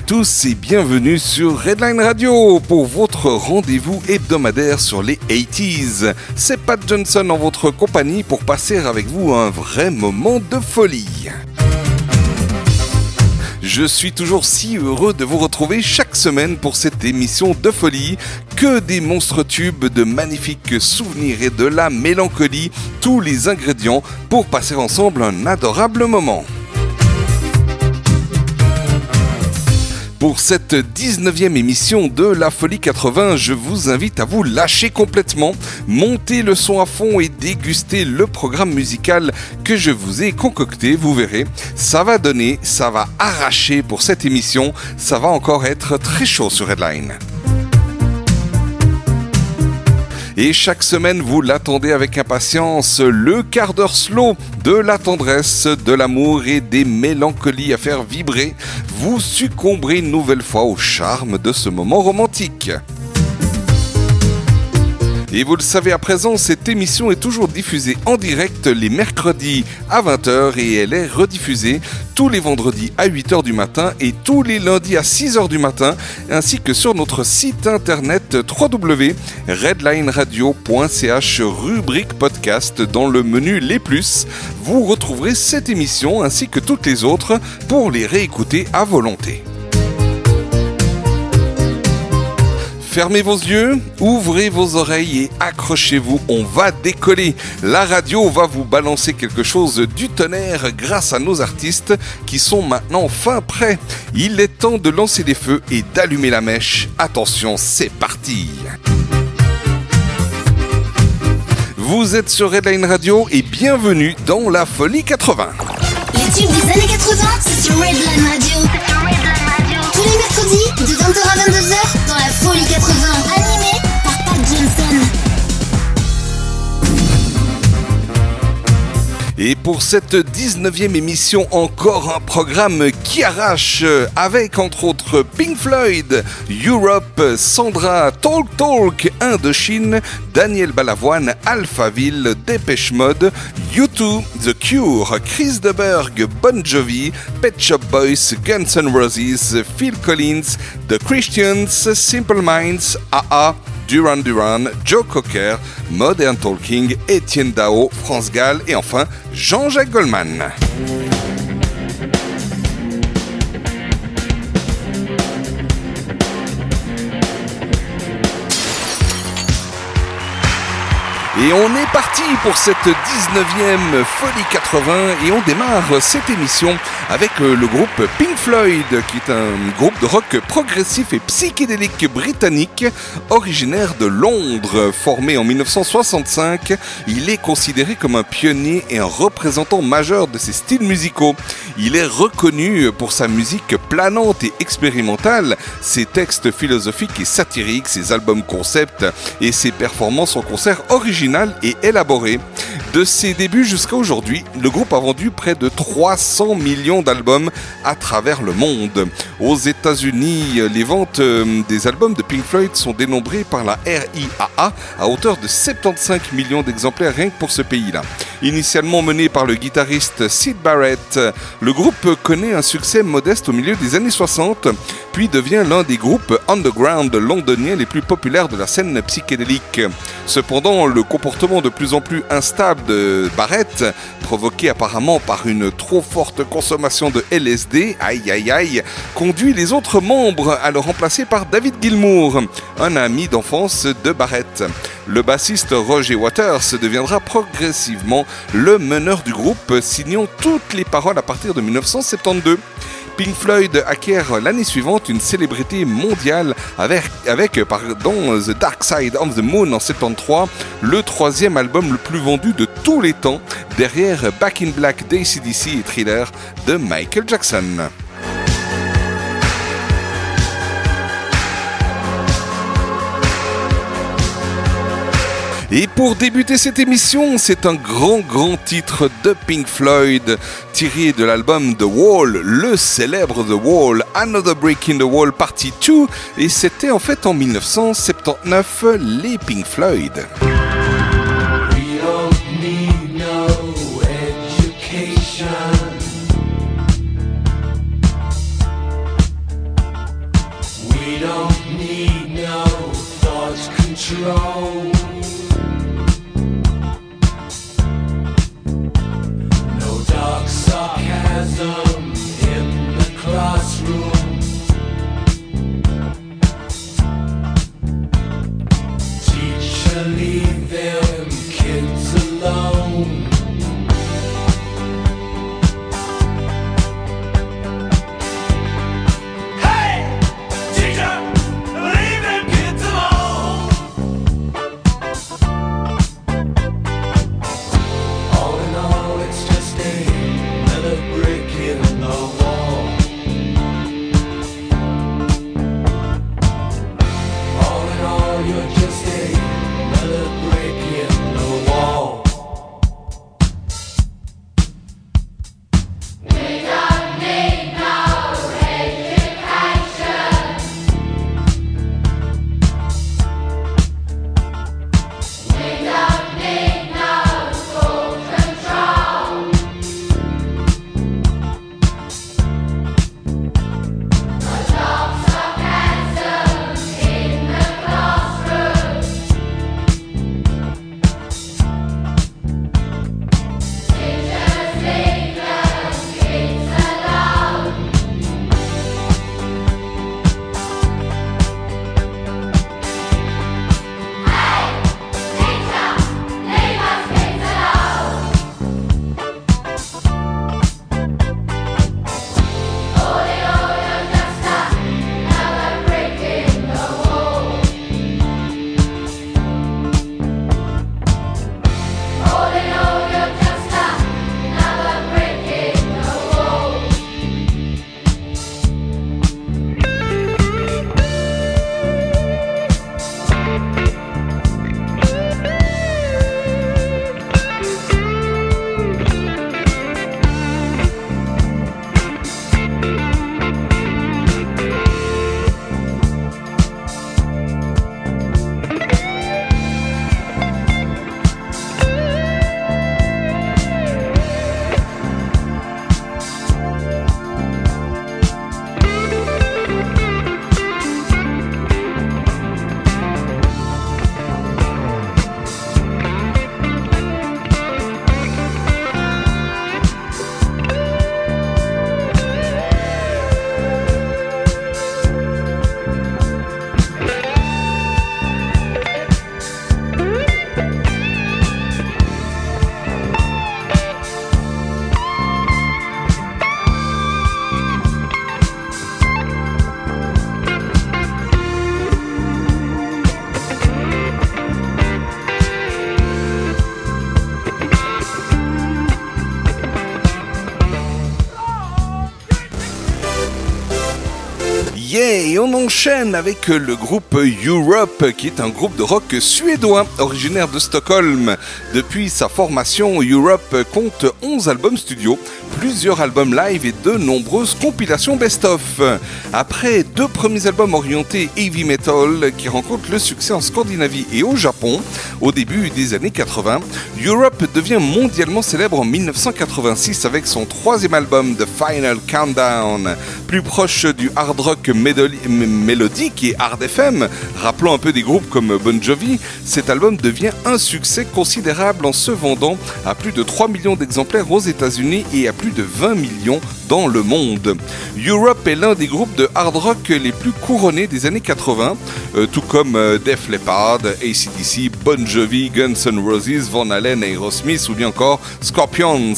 à tous et bienvenue sur Redline Radio pour votre rendez-vous hebdomadaire sur les 80s. C'est Pat Johnson en votre compagnie pour passer avec vous un vrai moment de folie. Je suis toujours si heureux de vous retrouver chaque semaine pour cette émission de folie. Que des monstres tubes, de magnifiques souvenirs et de la mélancolie, tous les ingrédients pour passer ensemble un adorable moment. Pour cette 19e émission de La Folie 80, je vous invite à vous lâcher complètement, monter le son à fond et déguster le programme musical que je vous ai concocté. Vous verrez, ça va donner, ça va arracher pour cette émission, ça va encore être très chaud sur Redline. Et chaque semaine, vous l'attendez avec impatience, le quart d'heure slow de la tendresse, de l'amour et des mélancolies à faire vibrer. Vous succomberez une nouvelle fois au charme de ce moment romantique. Et vous le savez à présent, cette émission est toujours diffusée en direct les mercredis à 20h et elle est rediffusée tous les vendredis à 8h du matin et tous les lundis à 6h du matin, ainsi que sur notre site internet www.redlineradio.ch rubrique podcast dans le menu Les Plus. Vous retrouverez cette émission ainsi que toutes les autres pour les réécouter à volonté. Fermez vos yeux, ouvrez vos oreilles et accrochez-vous, on va décoller. La radio va vous balancer quelque chose du tonnerre grâce à nos artistes qui sont maintenant fin prêts. Il est temps de lancer les feux et d'allumer la mèche. Attention, c'est parti. Vous êtes sur Redline Radio et bienvenue dans la Folie 80. Les des années 80, c'est sur Redline Radio mercredis de 20h à 22h dans la Folie 80, Et pour cette 19e émission, encore un programme qui arrache avec entre autres Pink Floyd, Europe, Sandra, Talk Talk, Indochine, Daniel Balavoine, Alphaville, Dépêche Mode, U2, The Cure, Chris DeBerg, Bon Jovi, Pet Shop Boys, Guns N' Roses, Phil Collins, The Christians, Simple Minds, AA, Duran Duran, Joe Cocker, Modern Talking, Étienne Dao, France Gall et enfin Jean-Jacques Goldman. Et on est parti pour cette 19e Folie 80 et on démarre cette émission avec euh, le groupe Pink Floyd qui est un groupe de rock progressif et psychédélique britannique originaire de Londres. Formé en 1965, il est considéré comme un pionnier et un représentant majeur de ces styles musicaux. Il est reconnu pour sa musique planante et expérimentale, ses textes philosophiques et satiriques, ses albums concept et ses performances en concert et élaboré. De ses débuts jusqu'à aujourd'hui, le groupe a vendu près de 300 millions d'albums à travers le monde. Aux États-Unis, les ventes euh, des albums de Pink Floyd sont dénombrées par la RIAA à hauteur de 75 millions d'exemplaires rien que pour ce pays-là. Initialement mené par le guitariste Sid Barrett, le groupe connaît un succès modeste au milieu des années 60, puis devient l'un des groupes underground londoniens les plus populaires de la scène psychédélique. Cependant, le comportement de plus en plus instable de Barrett, provoqué apparemment par une trop forte consommation de LSD, aïe aïe aïe, conduit les autres membres à le remplacer par David Gilmour, un ami d'enfance de Barrett. Le bassiste Roger Waters deviendra progressivement le meneur du groupe, signant toutes les paroles à partir de 1972. Pink Floyd acquiert l'année suivante une célébrité mondiale avec, avec The Dark Side of the Moon en 73, le troisième album le plus vendu de tous les temps, derrière Back in Black d'ACDC et Thriller de Michael Jackson. Et pour débuter cette émission, c'est un grand, grand titre de Pink Floyd, tiré de l'album The Wall, le célèbre The Wall, Another Break in the Wall Partie 2, et c'était en fait en 1979 les Pink Floyd. control. Avec le groupe Europe, qui est un groupe de rock suédois originaire de Stockholm. Depuis sa formation, Europe compte 11 albums studio, plusieurs albums live et de nombreuses compilations best-of. Après deux premiers albums orientés heavy metal qui rencontrent le succès en Scandinavie et au Japon au début des années 80, Europe devient mondialement célèbre en 1986 avec son troisième album The Final Countdown, plus proche du hard rock mélodique et hard FM, rappelant un peu des groupes comme Bon Jovi, cet album devient un succès considérable en se vendant à plus de 3 millions d'exemplaires aux États-Unis et à plus de 20 millions le monde. Europe est l'un des groupes de hard rock les plus couronnés des années 80, euh, tout comme euh, Def Leppard, ACDC, Bon Jovi, Guns N' Roses, Van Halen, Aerosmith ou bien encore Scorpions,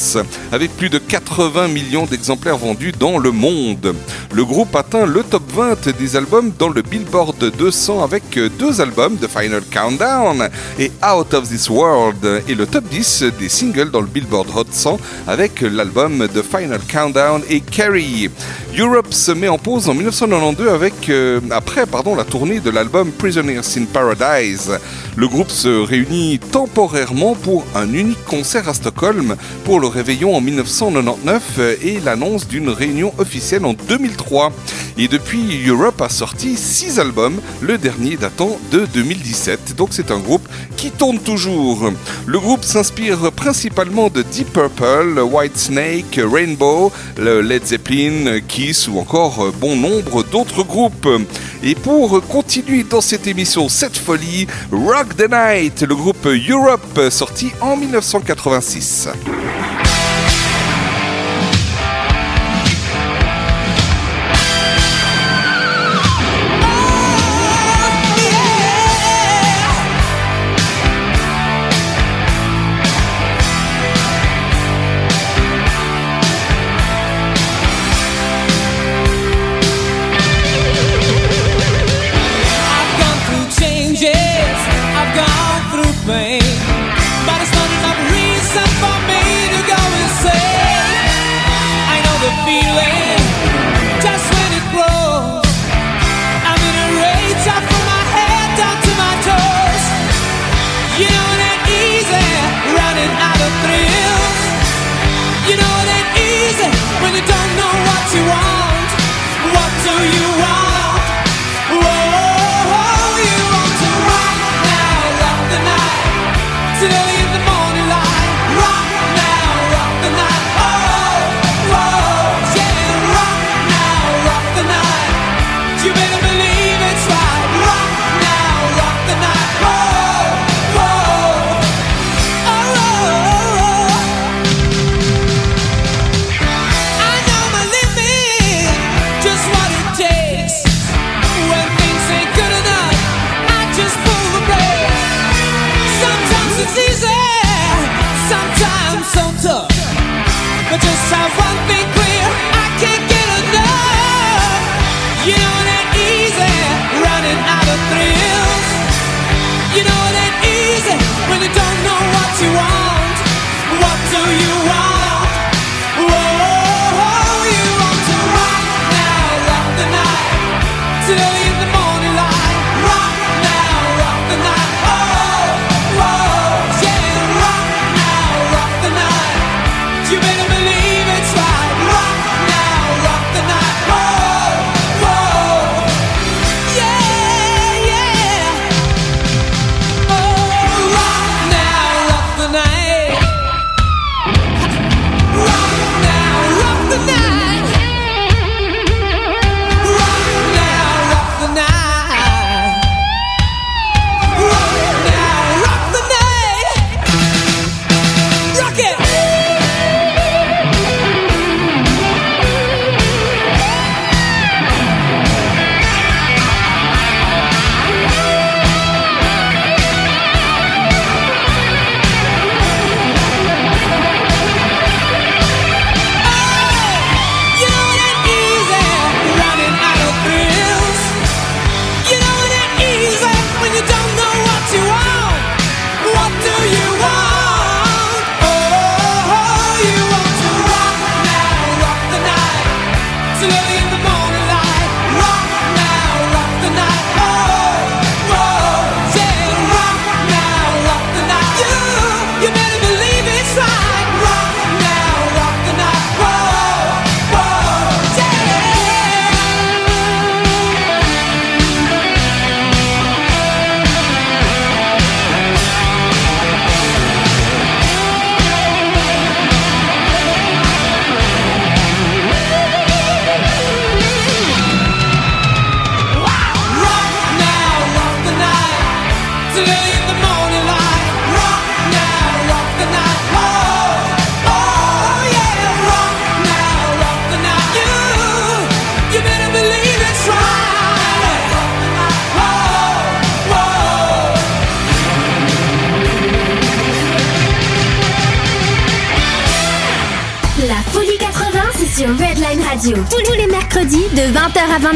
avec plus de 80 millions d'exemplaires vendus dans le monde. Le groupe atteint le top 20 des albums dans le Billboard 200 avec euh, deux albums, The Final Countdown et Out of This World, et le top 10 des singles dans le Billboard Hot 100 avec l'album The Final Countdown et Carrie. Europe se met en pause en 1992 avec, euh, après pardon, la tournée de l'album Prisoners in Paradise. Le groupe se réunit temporairement pour un unique concert à Stockholm pour le réveillon en 1999 et l'annonce d'une réunion officielle en 2003. Et depuis, Europe a sorti 6 albums, le dernier datant de 2017. Donc c'est un groupe qui tourne toujours. Le groupe s'inspire principalement de Deep Purple, White Snake, Rainbow, Led Zeppelin, Kiss ou encore bon nombre d'autres groupes. Et pour continuer dans cette émission, cette folie, Rock the Night, le groupe Europe sorti en 1986.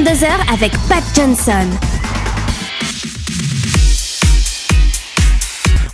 22h avec Pat Johnson.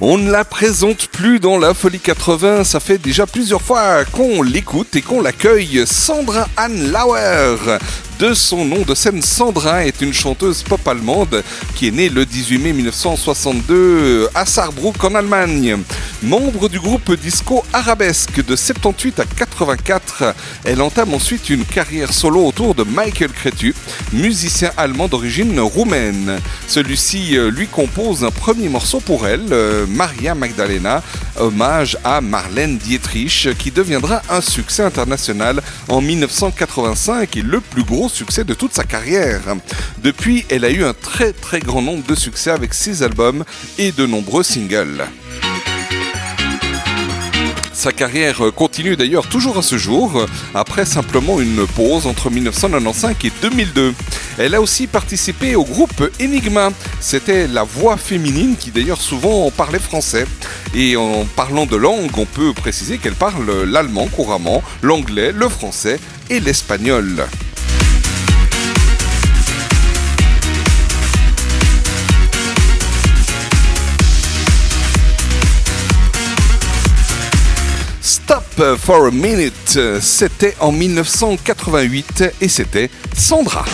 On ne la présente plus dans la Folie 80, ça fait déjà plusieurs fois qu'on l'écoute et qu'on l'accueille. Sandra Ann Lauer, de son nom de scène, Sandra est une chanteuse pop allemande qui est née le 18 mai 1962 à Saarbrück en Allemagne. Membre du groupe disco Arabesque de 78 à 84, elle entame ensuite une carrière solo autour de Michael Cretu, musicien allemand d'origine roumaine. Celui-ci euh, lui compose un premier morceau pour elle, euh, Maria Magdalena, hommage à Marlène Dietrich, qui deviendra un succès international en 1985 et le plus gros succès de toute sa carrière. Depuis, elle a eu un très très grand nombre de succès avec six albums et de nombreux singles. Sa carrière continue d'ailleurs toujours à ce jour, après simplement une pause entre 1995 et 2002. Elle a aussi participé au groupe Enigma. C'était la voix féminine qui d'ailleurs souvent parlait français. Et en parlant de langue, on peut préciser qu'elle parle l'allemand couramment, l'anglais, le français et l'espagnol. For a Minute, c'était en 1988 et c'était Sandra.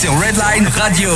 Sur Redline Radio.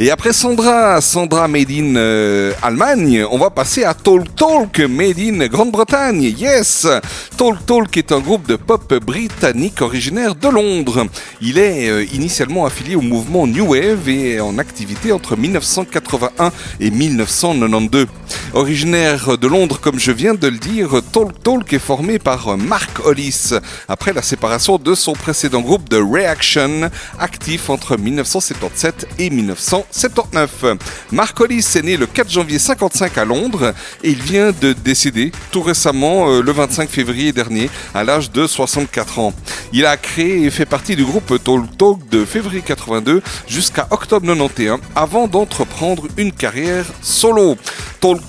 Et après Sandra, Sandra Made in euh, Allemagne, on va passer à Talk Talk Made in Grande-Bretagne. Yes Talk Talk est un groupe de pop britannique originaire de Londres. Il est euh, initialement affilié au mouvement New Wave et en activité entre 1981 et 1992. Originaire de Londres, comme je viens de le dire, Talk Talk est formé par Mark Hollis après la séparation de son précédent groupe de Reaction, actif entre 1977 et 1900. 79. Mark Hollis est né le 4 janvier 55 à Londres et il vient de décéder tout récemment euh, le 25 février dernier à l'âge de 64 ans. Il a créé et fait partie du groupe Talk Talk de février 82 jusqu'à octobre 91 avant d'entreprendre une carrière solo.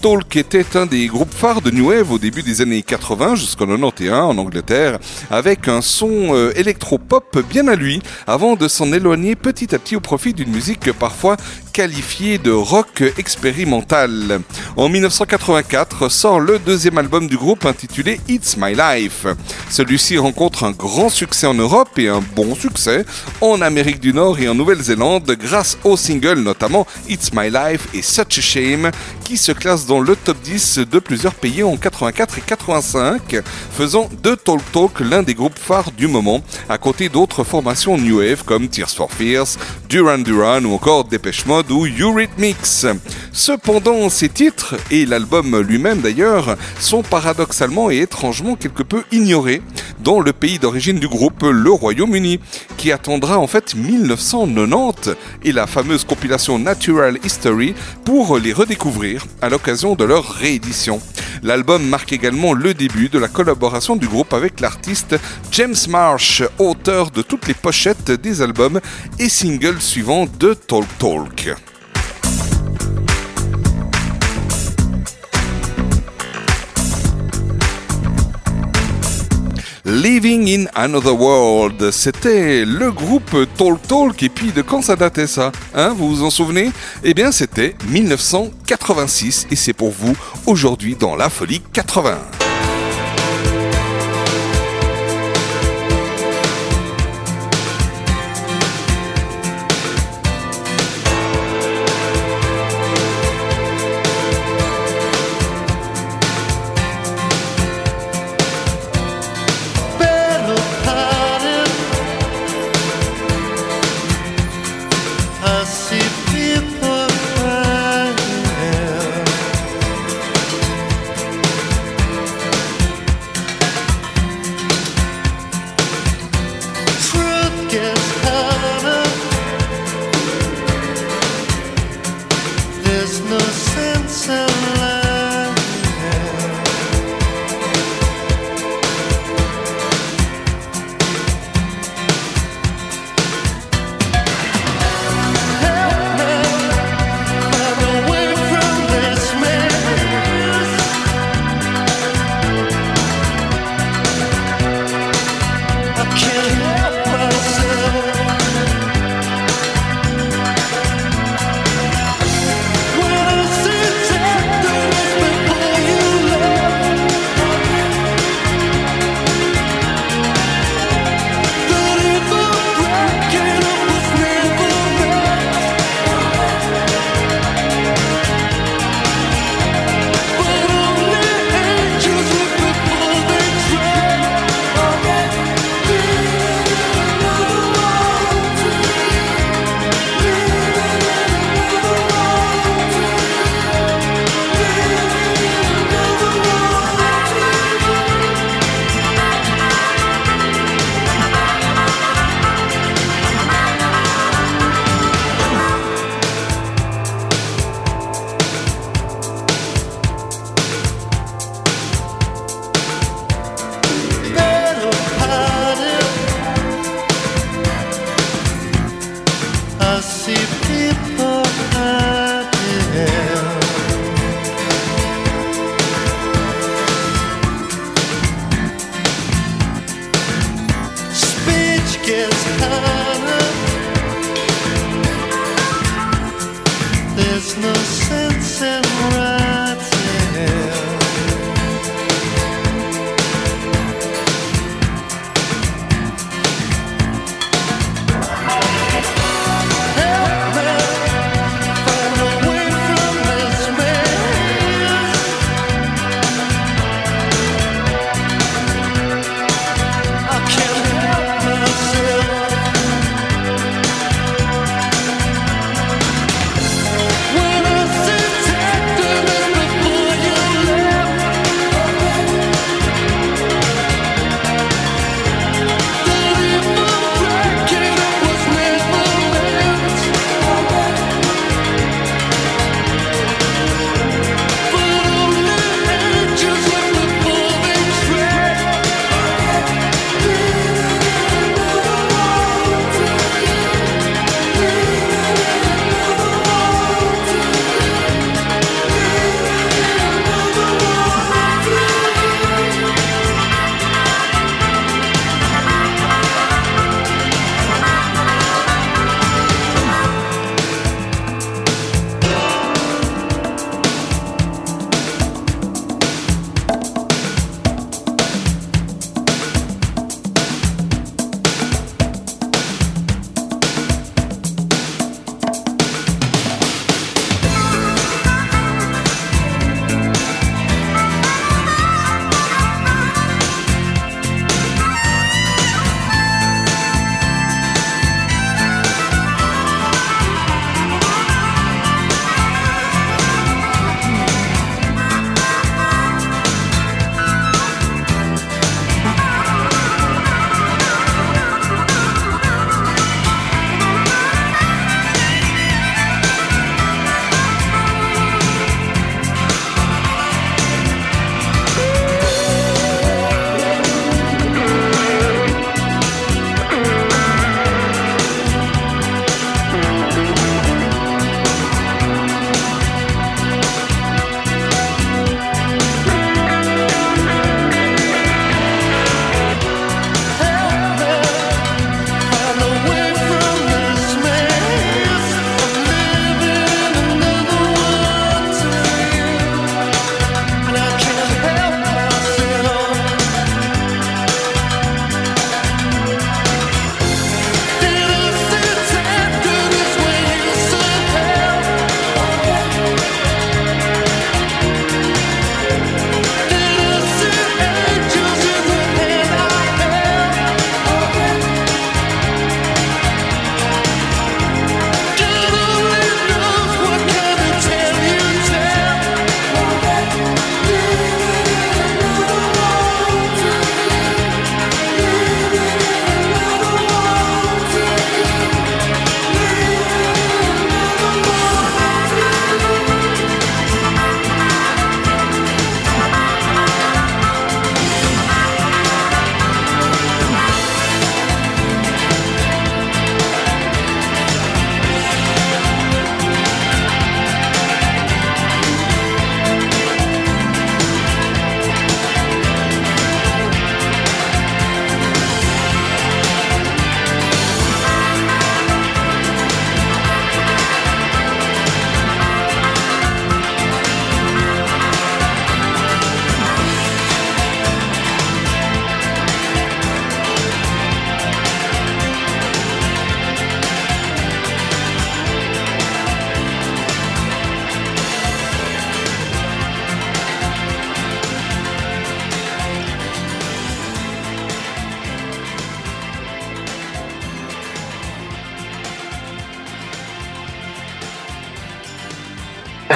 Talk était un des groupes phares de New Wave au début des années 80 jusqu'en 91 en Angleterre avec un son euh, électro-pop bien à lui avant de s'en éloigner petit à petit au profit d'une musique parfois qualifié de rock expérimental. En 1984 sort le deuxième album du groupe intitulé It's My Life. Celui-ci rencontre un grand succès en Europe et un bon succès en Amérique du Nord et en Nouvelle-Zélande grâce aux singles notamment It's My Life et Such a Shame qui se classent dans le top 10 de plusieurs pays en 84 et 85, faisant de Talk Talk l'un des groupes phares du moment, à côté d'autres formations New Wave comme Tears for Fears, Duran Duran ou encore Dépêche Mode ou Eurythmics. Cependant, ces titres, et l'album lui-même d'ailleurs, sont paradoxalement et étrangement quelque peu ignorés dans le pays d'origine du groupe, le Royaume-Uni, qui attendra en fait 1990 et la fameuse compilation Natural History pour les redécouvrir à l'occasion de leur réédition. L'album marque également le début de la collaboration du groupe avec l'artiste James Marsh, auteur de toutes les pochettes des albums et singles suivants de Talk Talk. Living in Another World, c'était le groupe Talk Talk et puis de quand ça datait ça hein, Vous vous en souvenez? Eh bien c'était 1986 et c'est pour vous aujourd'hui dans la folie 80.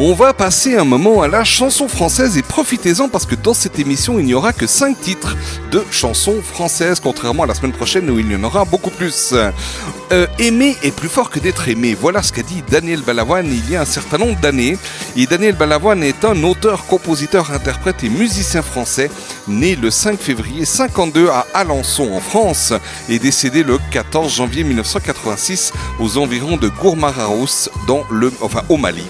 On va passer un moment à la chanson française et profitez-en parce que dans cette émission, il n'y aura que 5 titres de chansons françaises, contrairement à la semaine prochaine où il y en aura beaucoup plus. Euh, aimer est plus fort que d'être aimé. Voilà ce qu'a dit Daniel Balavoine il y a un certain nombre d'années. Et Daniel Balavoine est un auteur, compositeur, interprète et musicien français, né le 5 février 52 à Alençon en France et décédé le 14 janvier 1986 aux environs de Gourmaraous dans le, au Mali.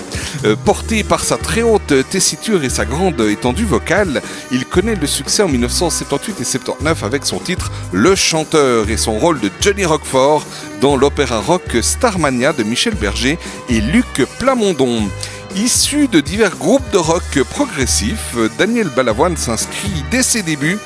Euh, Porté par sa très haute tessiture et sa grande étendue vocale, il connaît le succès en 1978 et 79 avec son titre Le Chanteur et son rôle de Johnny Roquefort dans l'opéra rock Starmania de Michel Berger et Luc Plamondon. Issu de divers groupes de rock progressifs, Daniel Balavoine s'inscrit dès ses débuts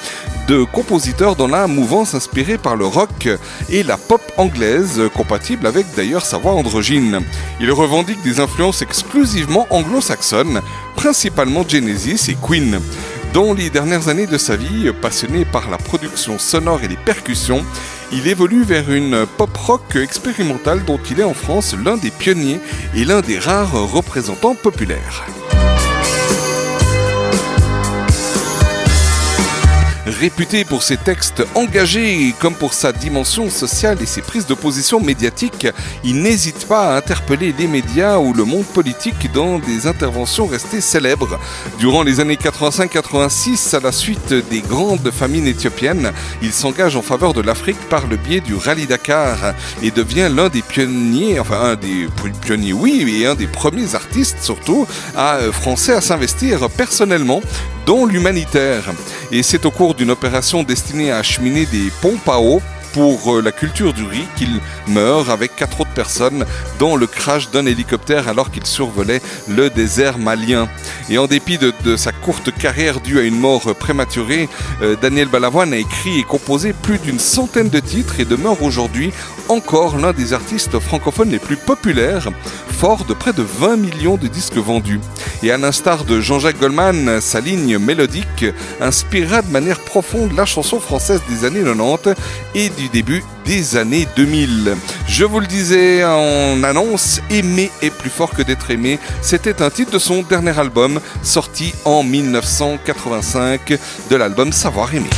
de compositeur dans la mouvance inspirée par le rock et la pop anglaise, compatible avec d'ailleurs sa voix androgyne. Il revendique des influences exclusivement anglo-saxonnes, principalement Genesis et Queen. Dans les dernières années de sa vie, passionné par la production sonore et les percussions, il évolue vers une pop rock expérimentale dont il est en France l'un des pionniers et l'un des rares représentants populaires. Réputé pour ses textes engagés comme pour sa dimension sociale et ses prises de position médiatiques, il n'hésite pas à interpeller les médias ou le monde politique dans des interventions restées célèbres. Durant les années 85-86, à la suite des grandes famines éthiopiennes, il s'engage en faveur de l'Afrique par le biais du Rallye Dakar et devient l'un des pionniers, enfin un des pionniers oui, et un des premiers artistes surtout à, euh, français à s'investir personnellement dans l'humanitaire. Et c'est au cours d'une opération destinée à acheminer des pompes à eau pour euh, la culture du riz qu'il meurt avec quatre autres personnes dans le crash d'un hélicoptère alors qu'il survolait le désert malien. Et en dépit de, sa courte carrière due à une mort prématurée, euh, Daniel Balavoine a écrit et composé plus d'une centaine de titres et demeure aujourd'hui encore l'un des artistes francophones les plus populaires, fort de près de 20 millions de disques vendus. Et à l'instar de Jean-Jacques Goldman, sa ligne mélodique inspirera de manière profonde la chanson française des années 90 et du début des années 2000. Je vous le disais en annonce, Aimer est plus fort que d'être aimé, c'était un titre de son dernier album sorti en 1985 de l'album Savoir aimer.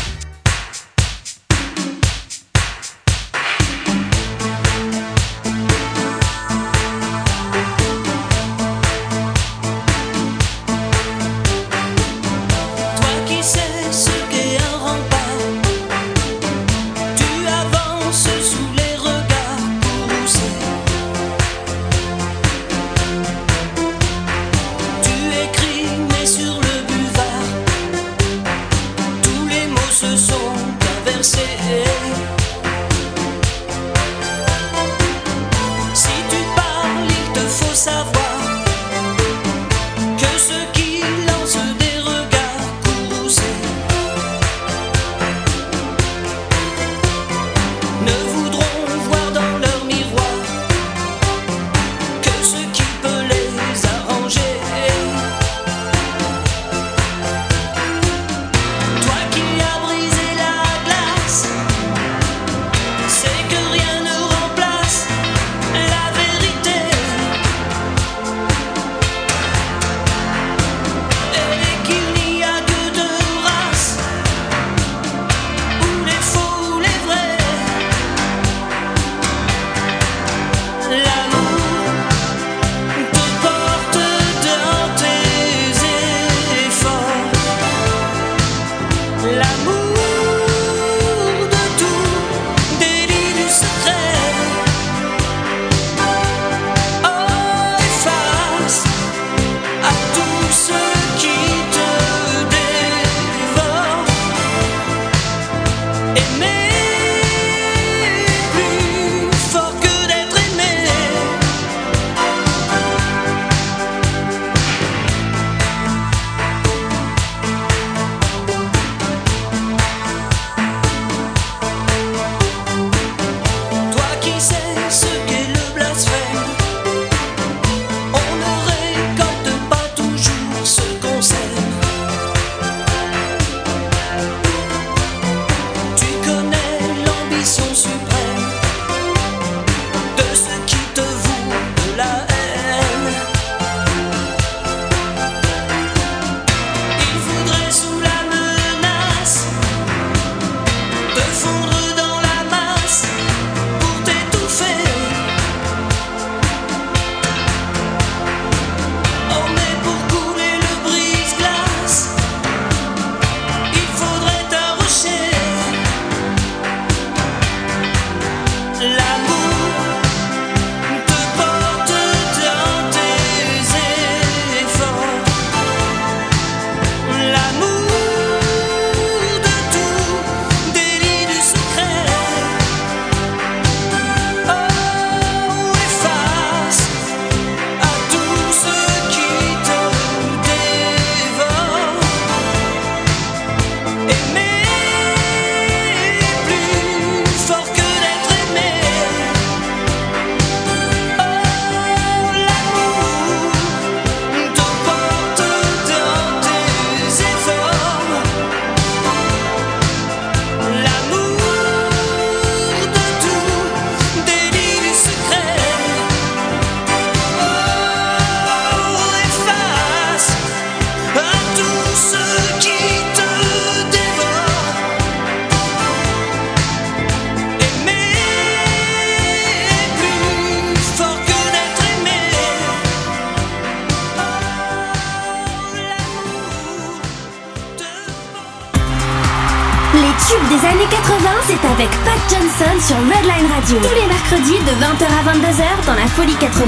22h dans la Folie 80.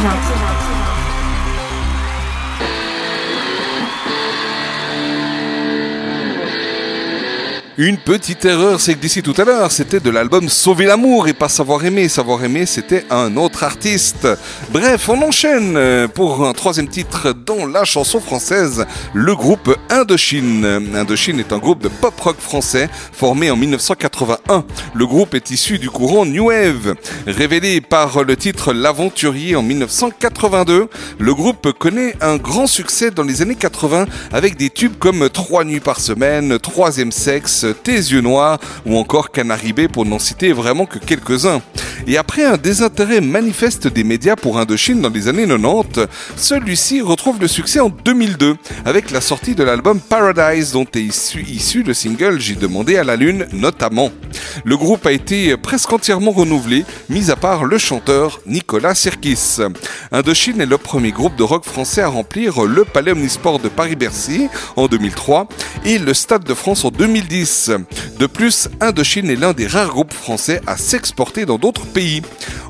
Une petite erreur, c'est que d'ici tout à l'heure, c'était de l'album Sauver l'amour et pas Savoir aimer. Savoir aimer, c'était un autre artiste. Bref, on enchaîne euh, pour un troisième titre dans la chanson française, le groupe Indochine. Indochine est un groupe de pop rock français formé en 1981. Le groupe est issu du courant New Wave. Révélé par le titre L'Aventurier en 1982, le groupe connaît un grand succès dans les années 80 avec des tubes comme Trois nuits par semaine, Troisième sexe, tes yeux noirs ou encore Canaribé pour n'en citer vraiment que quelques-uns. Et après un désintérêt manifeste des médias pour Indochine dans les années 90, celui-ci retrouve le succès en 2002 avec la sortie de l'album Paradise dont est issu, issu le single J'ai demandé à la lune notamment. Le groupe a été presque entièrement renouvelé, mis à part le chanteur Nicolas Sirkis. Indochine est le premier groupe de rock français à remplir le Palais Omnisport de Paris-Bercy en 2003 et le Stade de France en 2010. De plus, Indochine est l'un des rares groupes français à s'exporter dans d'autres pays.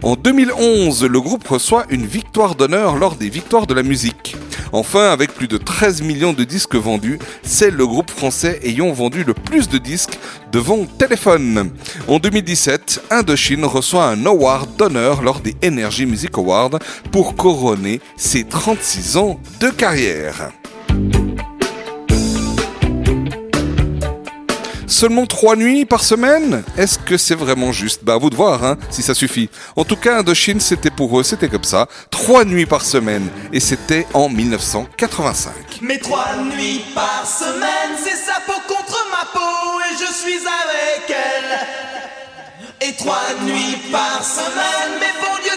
En 2011, le groupe reçoit une victoire d'honneur lors des victoires de la musique. Enfin, avec plus de 13 millions de disques vendus, c'est le groupe français ayant vendu le plus de disques devant Téléphone. En 2017, Indochine reçoit un award d'honneur lors des Energy Music Awards pour couronner ses 36 ans de carrière. Seulement trois nuits par semaine? Est-ce que c'est vraiment juste? Bah à vous de voir, hein, si ça suffit. En tout cas, Indochine, c'était pour eux, c'était comme ça. Trois nuits par semaine. Et c'était en 1985. Mais trois nuits par semaine, c'est sa peau contre ma peau et je suis avec elle. Et trois nuits par semaine, mais bon Dieu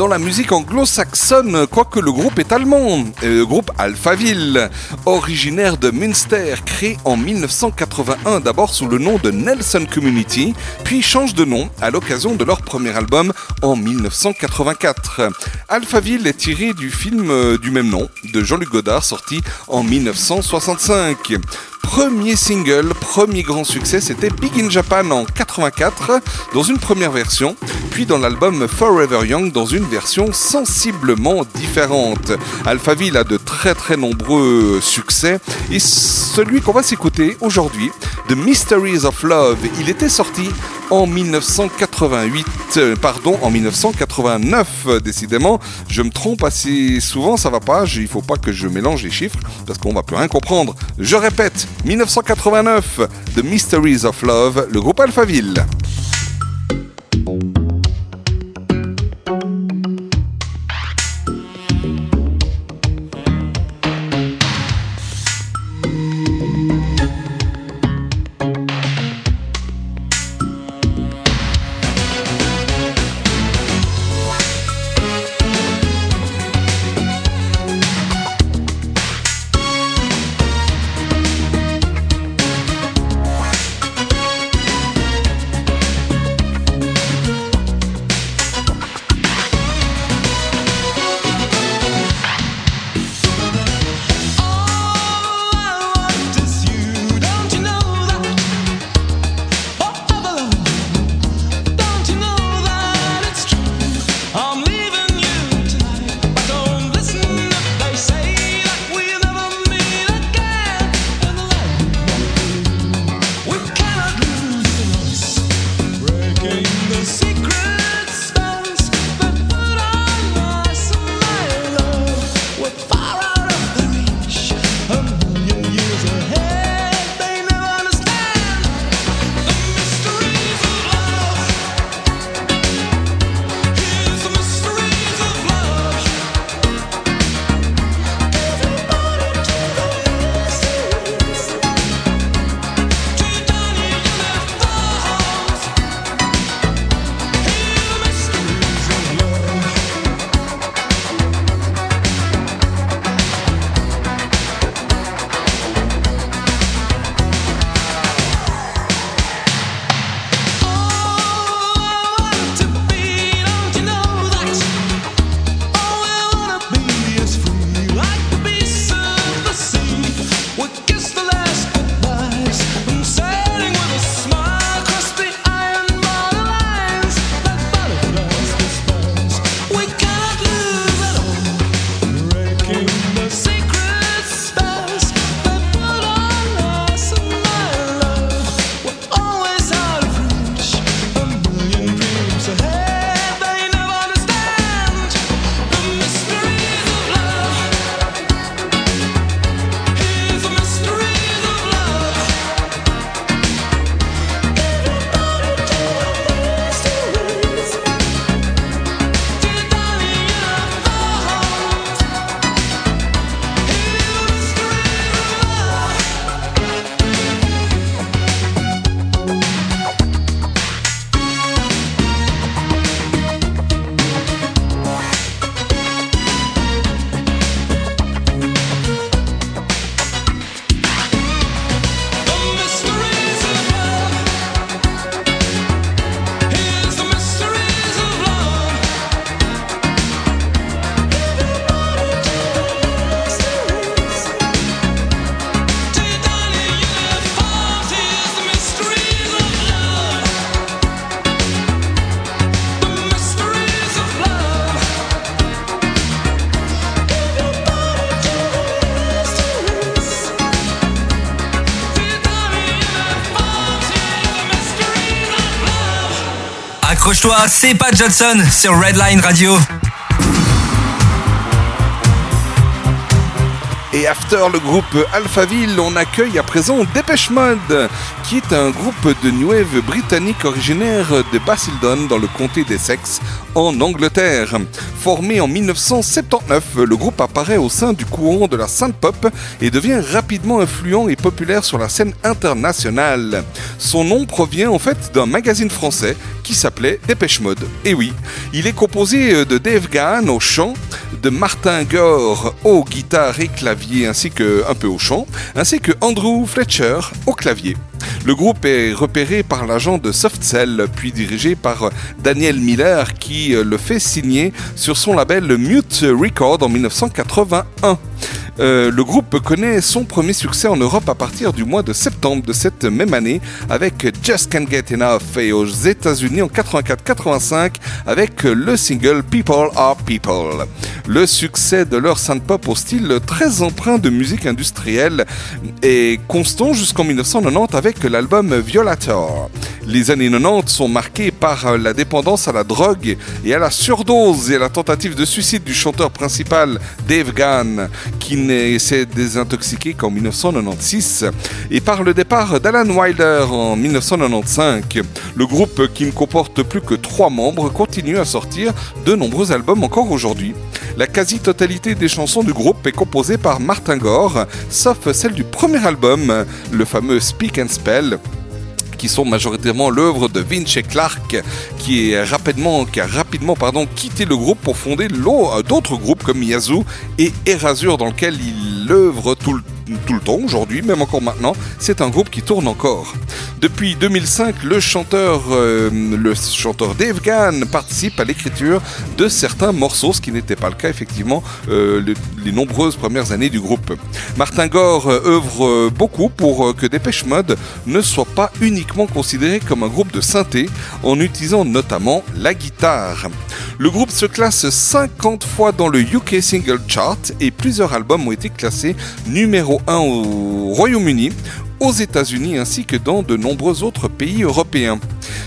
dans la musique anglo-saxonne, quoique le groupe est allemand. Euh, groupe Alphaville, originaire de Münster, créé en 1981 d'abord sous le nom de Nelson Community, puis change de nom à l'occasion de leur premier album en 1984. Alphaville est tiré du film euh, du même nom de Jean-Luc Godard sorti en 1965. Premier single, premier grand succès, c'était Big in Japan en 84 dans une première version, dans l'album Forever Young dans une version sensiblement différente. Alphaville a de très très nombreux succès et celui qu'on va s'écouter aujourd'hui, The Mysteries of Love, il était sorti en 1988, euh, pardon, en 1989, décidément. Je me trompe assez souvent, ça va pas, il faut pas que je mélange les chiffres, parce qu'on va plus rien comprendre. Je répète, 1989, The Mysteries of Love, le groupe Alphaville. C'est Pat Johnson sur Redline Radio. Et after le groupe Alphaville, on accueille à présent Dépêche Mode, qui est un groupe de new wave britannique originaire de Basildon dans le comté d'Essex, en Angleterre. Formé en 1979, le groupe apparaît au sein du courant de la synth pop et devient rapidement influent et populaire sur la scène internationale. Son nom provient en fait d'un magazine français qui s'appelait Dépêche Mode. Et oui, il est composé de Dave Gahan au chant, de Martin Gore au guitare et clavier ainsi que un peu au chant, ainsi que Andrew Fletcher au clavier. Le groupe est repéré par l'agent de Softcell, puis dirigé par Daniel Miller, qui le fait signer sur son label Mute Record en 1981. Euh, le groupe connaît son premier succès en Europe à partir du mois de septembre de cette même année avec Just Can't Get Enough et aux États-Unis en 84-85 avec le single People Are People. Le succès de leur synth-pop au style très empreint de musique industrielle est constant jusqu'en 1990 avec l'album Violator. Les années 90 sont marquées par la dépendance à la drogue et à la surdose et la tentative de suicide du chanteur principal Dave Gahan qui s'est désintoxiqué qu'en 1996 et par le départ d'Alan Wilder en 1995. Le groupe qui ne comporte plus que trois membres continue à sortir de nombreux albums encore aujourd'hui. La quasi-totalité des chansons du groupe est composée par Martin Gore, sauf celle du premier album, le fameux Speak and Spell, qui sont majoritairement l'œuvre de Vince Clark, qui, est rapidement, a rapidement quitté le groupe pour fonder d'autres groupes comme Yazoo et Erasure, dans lequel il œuvre tout le tout le temps aujourd'hui, même encore maintenant, c'est un groupe qui tourne encore. Depuis 2005, le chanteur, euh, le chanteur Dave Gann participe à l'écriture de certains morceaux, ce qui n'était pas le cas effectivement euh, les, nombreuses premières années du groupe. Martin Gore euh, œuvre beaucoup pour que Dépêche Mode ne soit pas uniquement considéré comme un groupe de synthé, en utilisant notamment la guitare. Le groupe se classe 50 fois dans le UK Single Chart et plusieurs albums ont été classés numéro 1 au Royaume-Uni, aux États-Unis ainsi que dans de nombreux autres pays européens.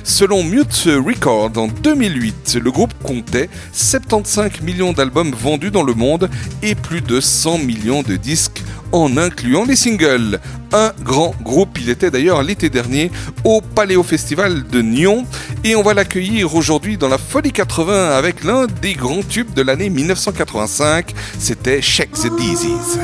Selon Mute Records, en 2008, le groupe comptait 75 millions d'albums vendus dans le monde et plus de 100 millions de disques en incluant les singles. Un grand groupe, il était d'ailleurs l'été dernier au Paléo Festival de Nyon et on va l'accueillir aujourd'hui dans la Folie 80 avec l'un des grands tubes de l'année 1985, c'était Check the Disease.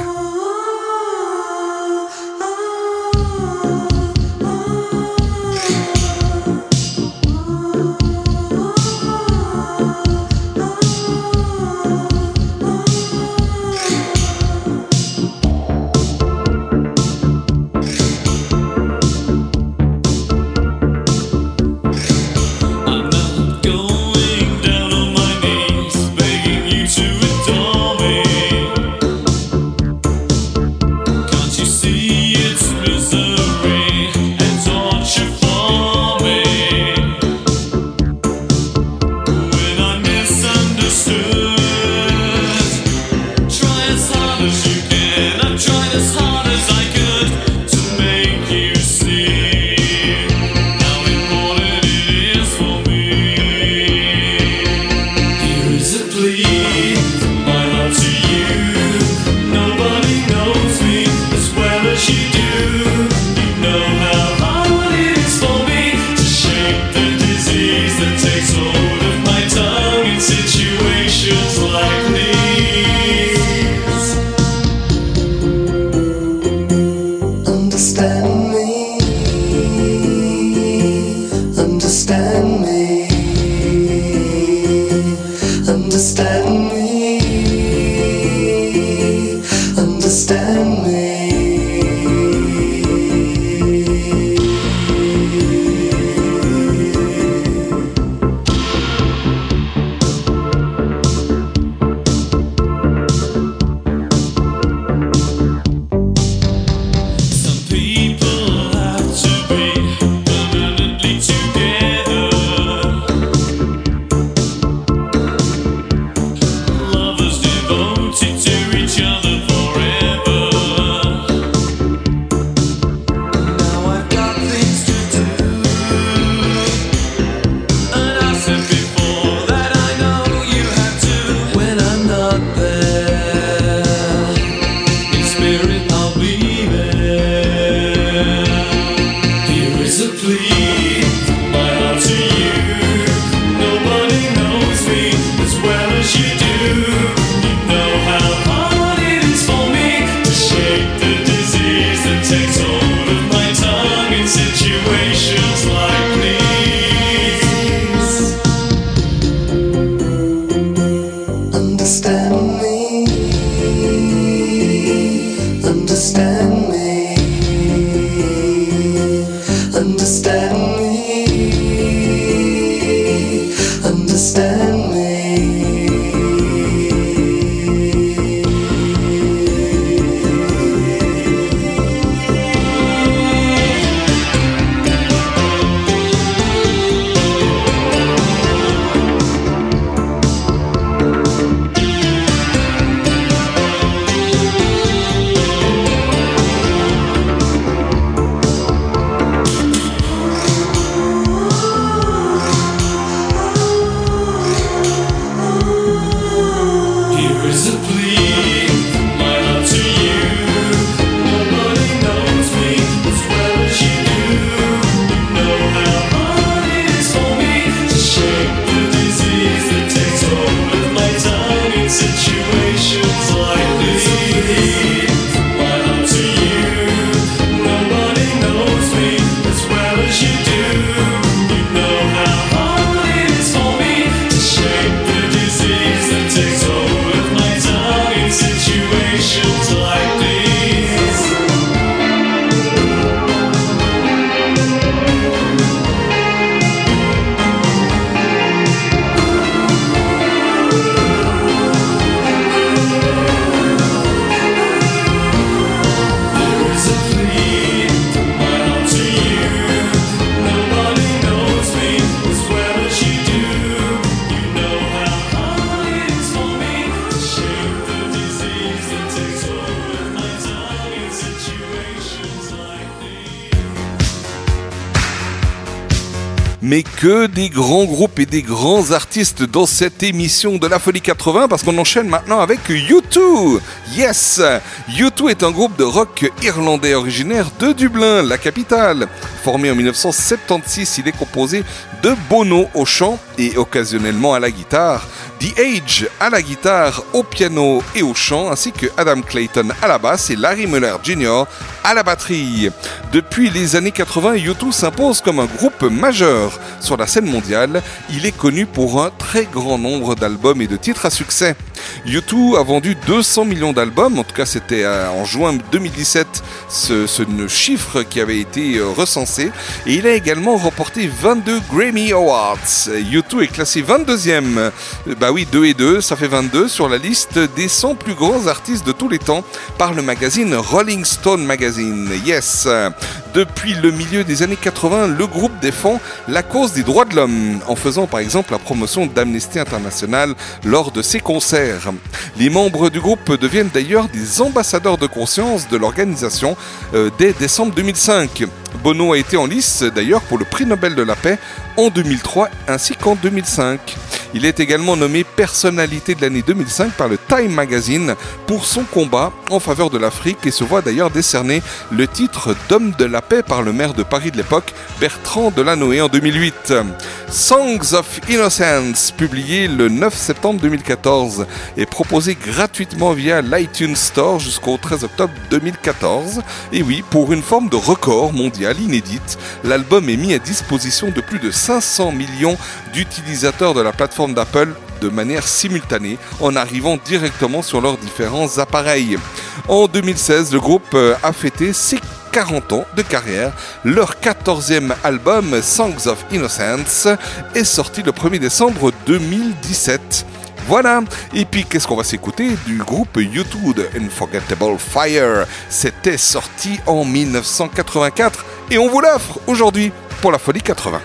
Et des grands artistes dans cette émission de la Folie 80 parce qu'on enchaîne maintenant avec U2. Yes U2 est un groupe de rock irlandais originaire de Dublin, la capitale. Formé en 1976, il est composé de Bono au chant et occasionnellement à la guitare, The Age à la guitare, au piano et au chant, ainsi que Adam Clayton à la basse et Larry Muller Jr. à la batterie. Depuis les années 80, U2 s'impose comme un groupe majeur sur la scène mondiale. Il est connu pour un très grand nombre d'albums et de titres à succès. U2 a vendu 200 millions d'albums, en tout cas c'était euh, en juin 2017 ce, chiffre qui avait été euh, recensé, et il a également remporté 22 Grammy Awards. U2 est classé 22e, bah oui 2 et 2, ça fait 22 sur la liste des 100 plus grands artistes de tous les temps par le magazine Rolling Stone Magazine. Yes depuis le milieu des années 80, le groupe défend la cause des droits de l'homme, en faisant par exemple la promotion d'Amnesty International lors de ses concerts. Les membres du groupe deviennent d'ailleurs des ambassadeurs de conscience de l'organisation euh, dès décembre 2005. Bono a été en lice d'ailleurs pour le prix Nobel de la paix en 2003 ainsi qu'en 2005. Il est également nommé personnalité de l'année 2005 par le Time Magazine pour son combat en faveur de l'Afrique et se voit d'ailleurs décerner le titre d'homme de la paix par le maire de Paris de l'époque, Bertrand Delanoë en 2008. Songs of Innocence, publié le 9 septembre 2014, est proposé gratuitement via l'iTunes Store jusqu'au 13 octobre 2014. Et oui, pour une forme de record mondial inédite, l'album est mis à disposition de plus de 500 millions d'utilisateurs de la plateforme d'Apple de manière simultanée en arrivant directement sur leurs différents appareils. En 2016, le groupe euh, a fêté ses 40 ans de carrière. Leur 14e album, Songs of Innocence, est sorti le 1er décembre 2017. Voilà. Et puis, qu'est-ce qu'on va s'écouter du groupe YouTube Unforgettable Fire? C'était sorti en 1984 et on vous l'offre aujourd'hui pour la folie 80.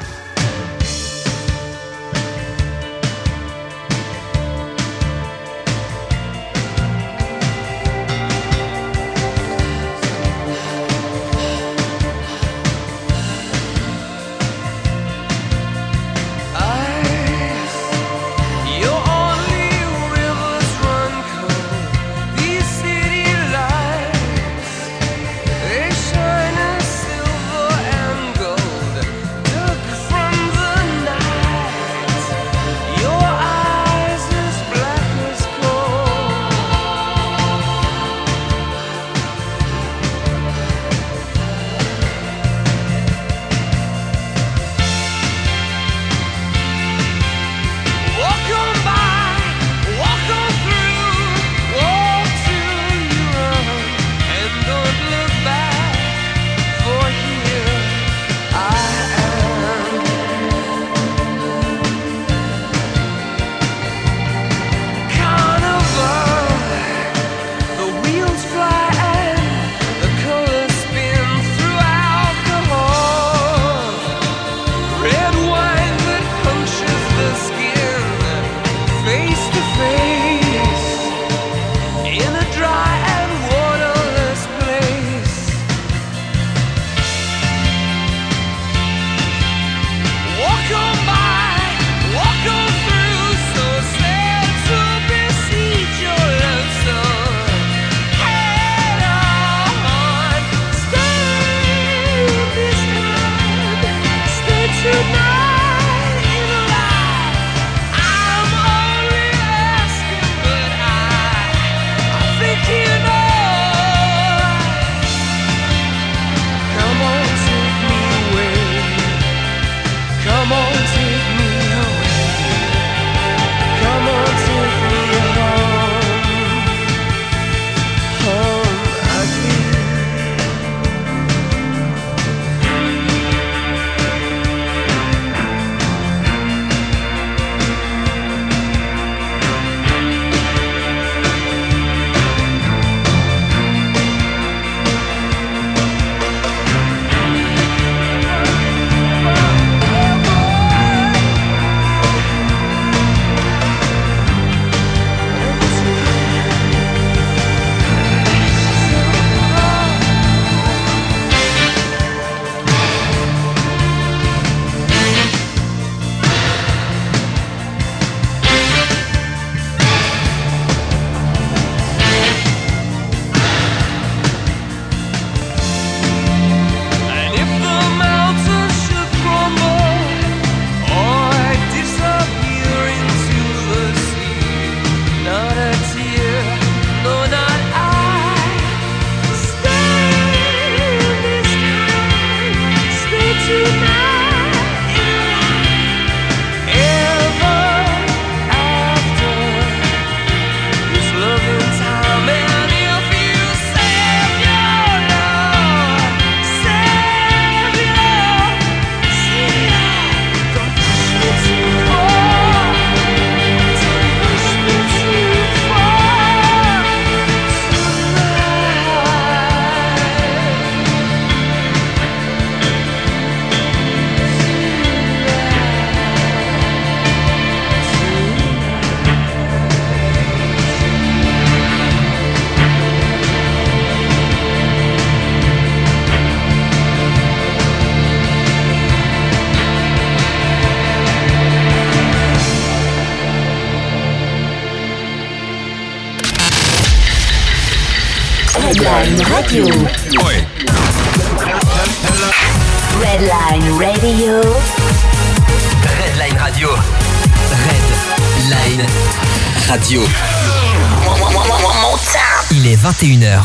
21h.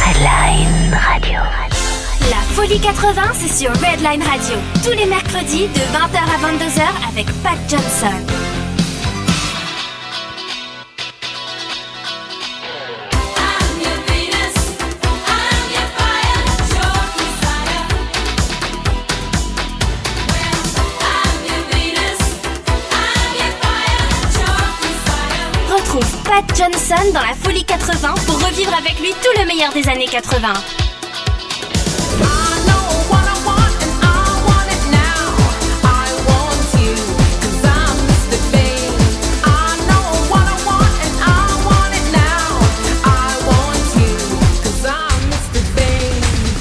Redline Radio. La Folie 80, c'est sur Redline Radio. Tous les mercredis de 20h à 22h avec Pat Johnson. Johnson dans la Folie 80 pour revivre avec lui tout le meilleur des années 80.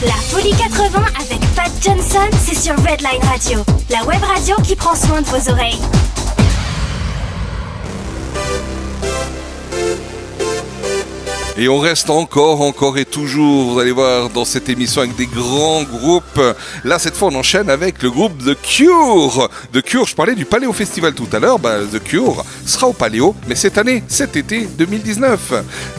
La Folie 80 avec Pat Johnson, c'est sur Redline Radio, la web radio qui prend soin de vos oreilles. Et on reste encore, encore et toujours, vous allez voir, dans cette émission avec des grands groupes. Là, cette fois, on enchaîne avec le groupe The Cure. The Cure, je parlais du Paléo Festival tout à l'heure. Bah, The Cure sera au Paléo, mais cette année, cet été 2019.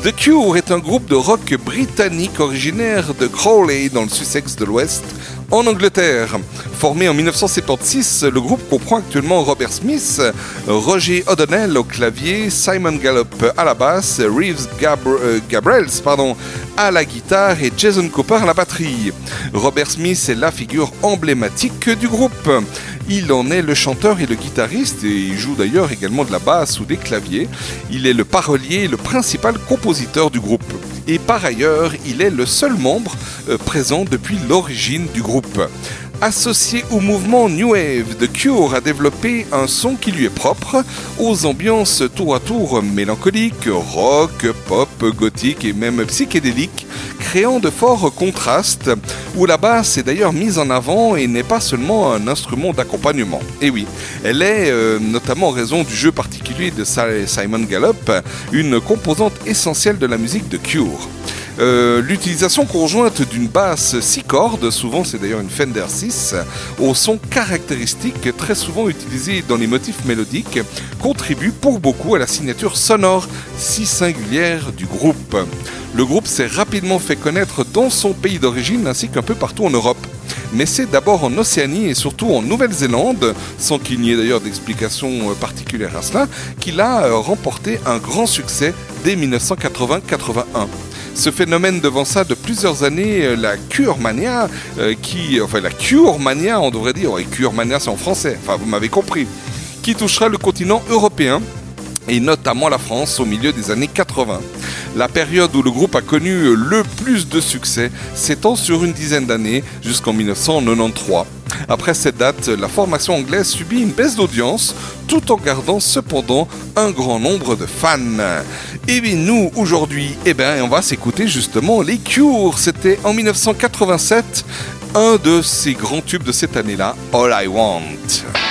The Cure est un groupe de rock britannique originaire de Crawley, dans le Sussex de l'Ouest, en Angleterre. Formé en 1976, le groupe comprend actuellement Robert Smith, Roger O'Donnell au clavier, Simon Gallup à la basse, Reeves euh, Gabrels à la guitare et Jason Cooper à la batterie. Robert Smith est la figure emblématique du groupe. Il en est le chanteur et le guitariste et il joue d'ailleurs également de la basse ou des claviers. Il est le parolier et le principal compositeur du groupe. Et par ailleurs, il est le seul membre euh, présent depuis l'origine du groupe. Associé au mouvement New Wave, The Cure a développé un son qui lui est propre, aux ambiances tour à tour mélancoliques, rock, pop, gothique et même psychédélique, créant de forts contrastes, où la basse est d'ailleurs mise en avant et n'est pas seulement un instrument d'accompagnement. Et oui, elle est, euh, notamment en raison du jeu particulier de Simon Gallup, une composante essentielle de la musique de Cure. Euh, L'utilisation conjointe d'une basse 6 cordes, souvent c'est d'ailleurs une Fender 6, au son caractéristique très souvent utilisé dans les motifs mélodiques, contribue pour beaucoup à la signature sonore si singulière du groupe. Le groupe s'est rapidement fait connaître dans son pays d'origine ainsi qu'un peu partout en Europe. Mais c'est d'abord en Océanie et surtout en Nouvelle-Zélande, sans qu'il n'y ait d'ailleurs d'explication euh, particulière à cela, qu'il a euh, remporté un grand succès dès 1980-81. Ce phénomène devança de plusieurs années euh, la Cure Mania, euh, qui, enfin la Cure Mania, on devrait dire, et Cure c'est en français, vous m'avez compris, qui touchera le continent européen et notamment la France au milieu des années 80. La période où le groupe a connu le plus de succès s'étend sur une dizaine d'années jusqu'en 1993. Après cette date, la formation anglaise subit une baisse d'audience tout en gardant cependant un grand nombre de fans. Et bien nous, aujourd'hui, eh ben, on va s'écouter justement les Cure. C'était en 1987, un de ces grands tubes de cette année-là, All I Want.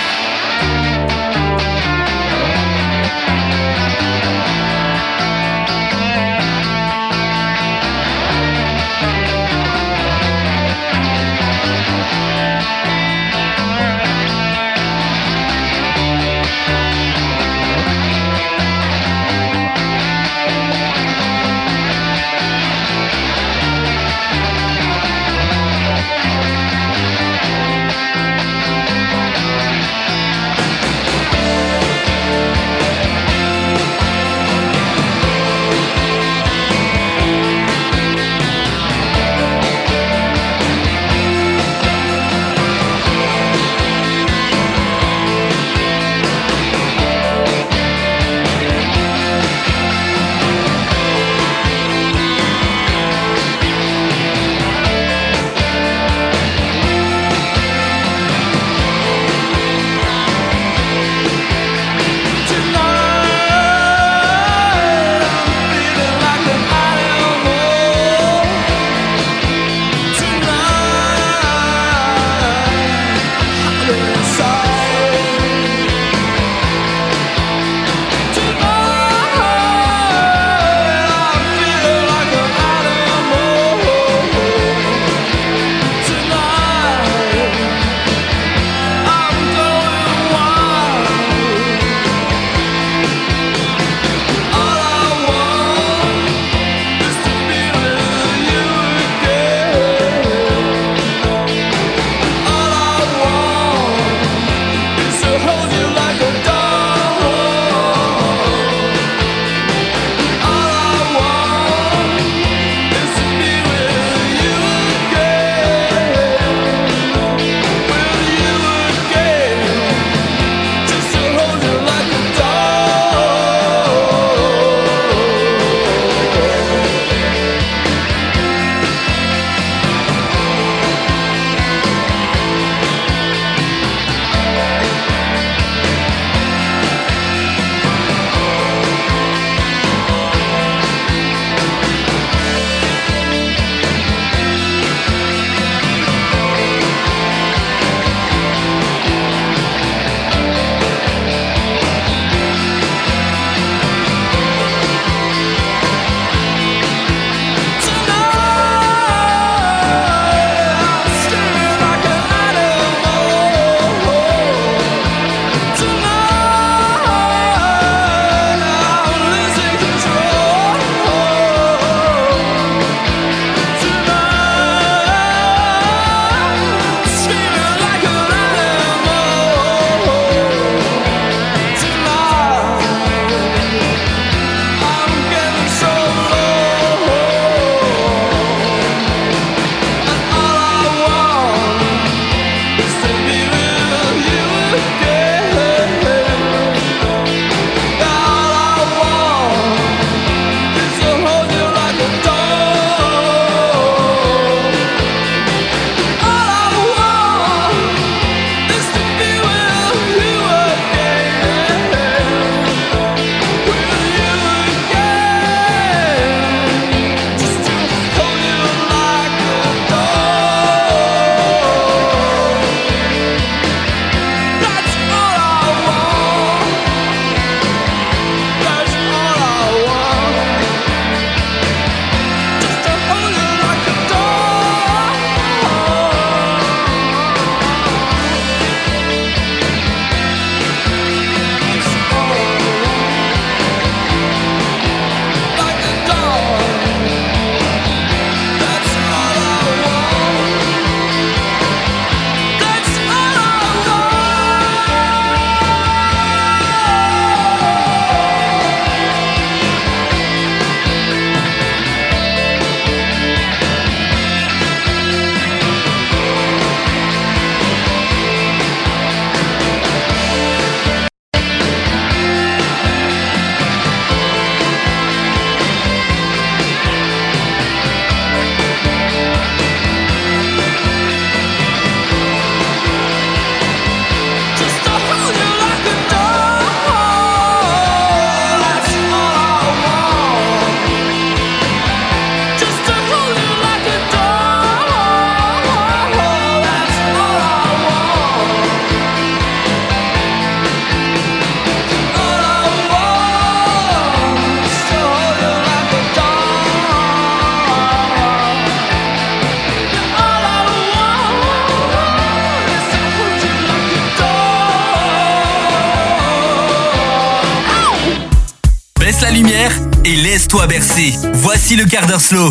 Voici le quart slow.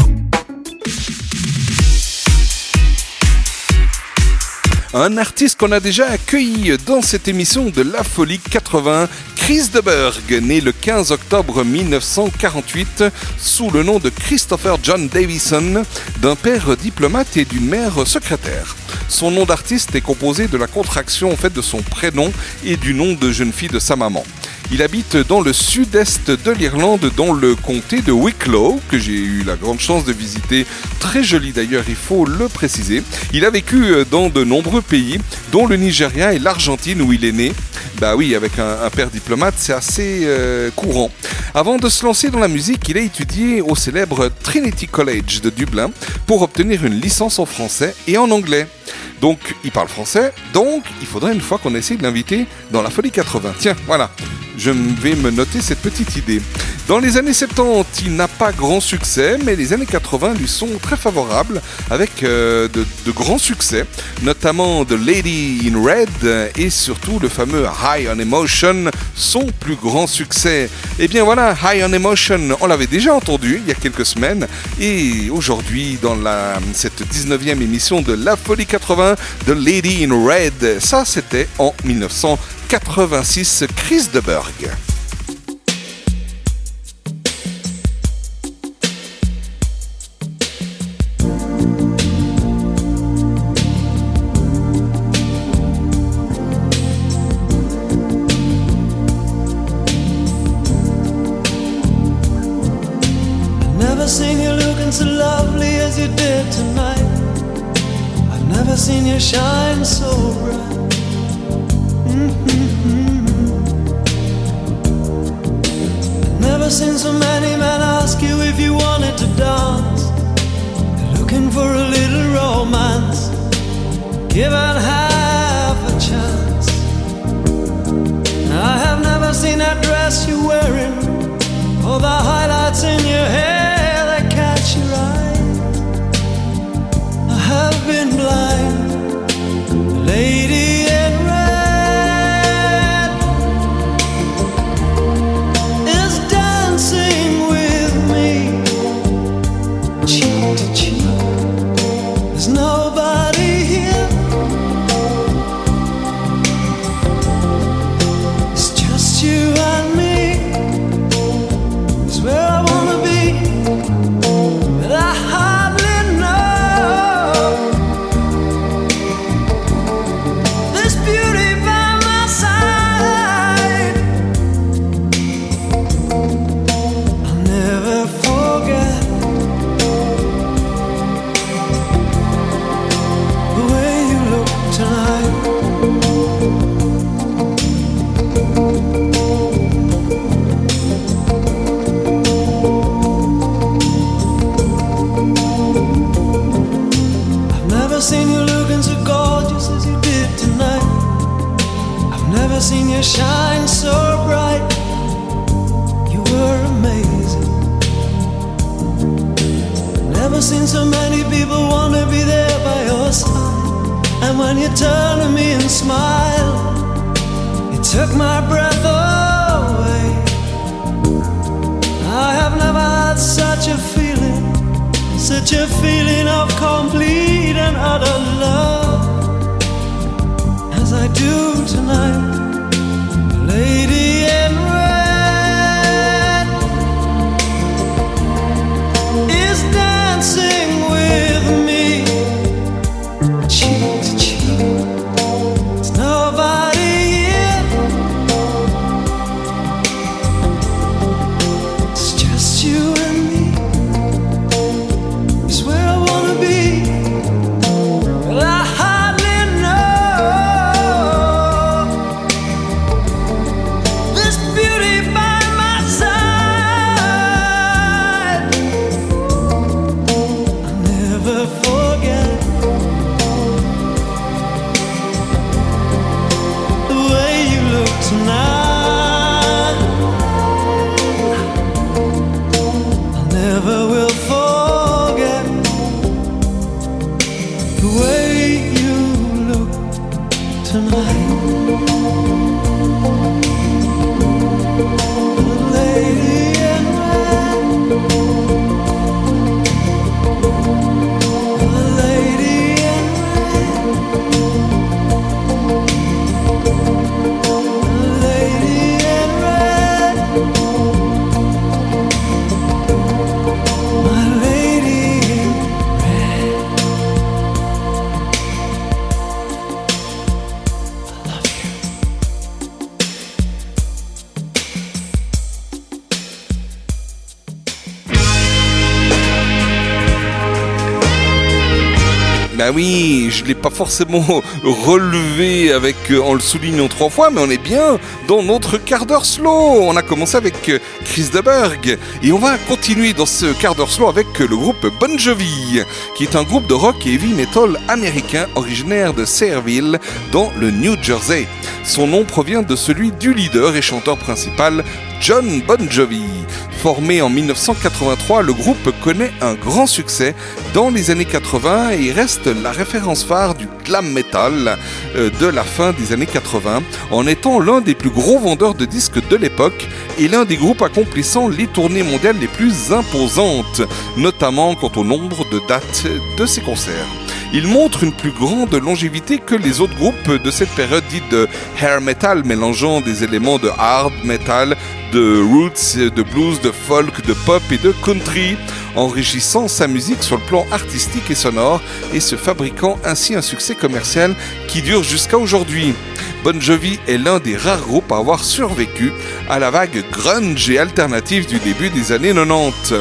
Un artiste qu'on a déjà accueilli dans cette émission de La Folie 80, Chris Deberg, né le 15 octobre 1948 sous le nom de Christopher John Davison, d'un père diplomate et d'une mère secrétaire. Son nom d'artiste est composé de la contraction en fait de son prénom et du nom de jeune fille de sa maman. Il habite dans le sud-est de l'Irlande, dans le comté de Wicklow, que j'ai eu la grande chance de visiter. Très joli d'ailleurs, il faut le préciser. Il a vécu euh, dans de nombreux pays, dont le Nigeria et l'Argentine où il est né. Bah oui, avec un, père diplomate, c'est assez euh, courant. Avant de se lancer dans la musique, il a étudié au célèbre Trinity College de Dublin pour obtenir une licence en français et en anglais. Donc, il parle français, donc il faudrait une fois qu'on essaie de l'inviter dans la folie 80. Tiens, voilà, je vais me noter cette petite idée. Dans les années 70, il n'a pas grand succès, mais les années 80 lui sont très favorables avec euh, de, grands succès, notamment The Lady in Red et surtout le fameux High on Emotion, son plus grand succès. Et bien voilà, High on Emotion, on l'avait déjà entendu il y a quelques semaines, et aujourd'hui, dans cette 19e émission de La Folie 80, The Lady in Red, ça c'était en 1986, Chris Deberg. Never forcément relevé avec euh, en le soulignant trois fois, mais on est bien dans notre quart d'heure slow. On a commencé avec euh, Chris Deberg et on va continuer dans ce quart d'heure slow avec euh, le groupe Bon Jovi, qui est un groupe de rock et heavy metal américain originaire de Sayreville dans le New Jersey. Son nom provient de celui du leader et chanteur principal John Bon Jovi. Formé en 1983, le groupe connaît un grand succès dans les années 80 et reste la référence phare du glam metal euh, de la fin des années 80 en étant l'un des plus gros vendeurs de disques de l'époque et l'un des groupes accomplissant les tournées mondiales les plus imposantes, notamment quant au nombre de dates de ses concerts. Il montre une plus grande longévité que les autres groupes de cette période dite de hair metal mélangeant des éléments de hard metal, de roots, de blues, de folk, de pop et de country, enrichissant sa musique sur le plan artistique et sonore et se fabriquant ainsi un succès commercial qui dure jusqu'à aujourd'hui. Bon Jovi est l'un des rares groupes à avoir survécu à la vague grunge et alternative du début des années 90.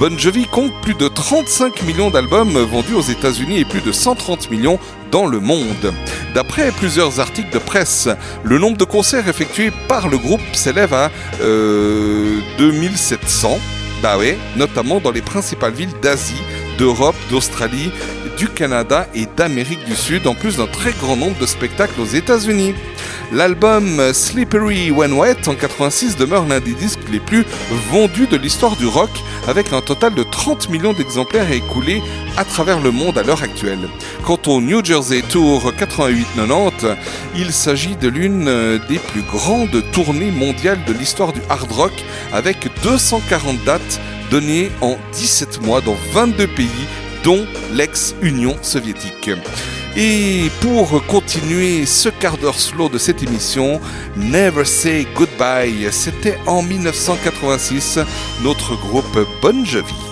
Bon Jovi compte plus de 35 millions d'albums vendus aux États-Unis et plus de 130 millions dans le monde. D'après plusieurs articles de presse, le nombre de concerts effectués par le groupe s'élève à euh, 2700, bah ouais, notamment dans les principales villes d'Asie, d'Europe, d'Australie, du Canada et d'Amérique du Sud, en plus d'un très grand nombre de spectacles aux États-Unis. L'album Slippery When Wet en 86 demeure l'un des disques les plus vendus de l'histoire du rock, avec un total de 30 millions d'exemplaires écoulés à travers le monde à l'heure actuelle. Quant au New Jersey Tour 88-90, il s'agit de l'une des plus grandes tournées mondiales de l'histoire du hard rock, avec 240 dates données en 17 mois dans 22 pays, dont l'ex-Union soviétique. Et pour continuer ce quart d'heure slow de cette émission, Never Say Goodbye, c'était en 1986 notre groupe Bon Jovi.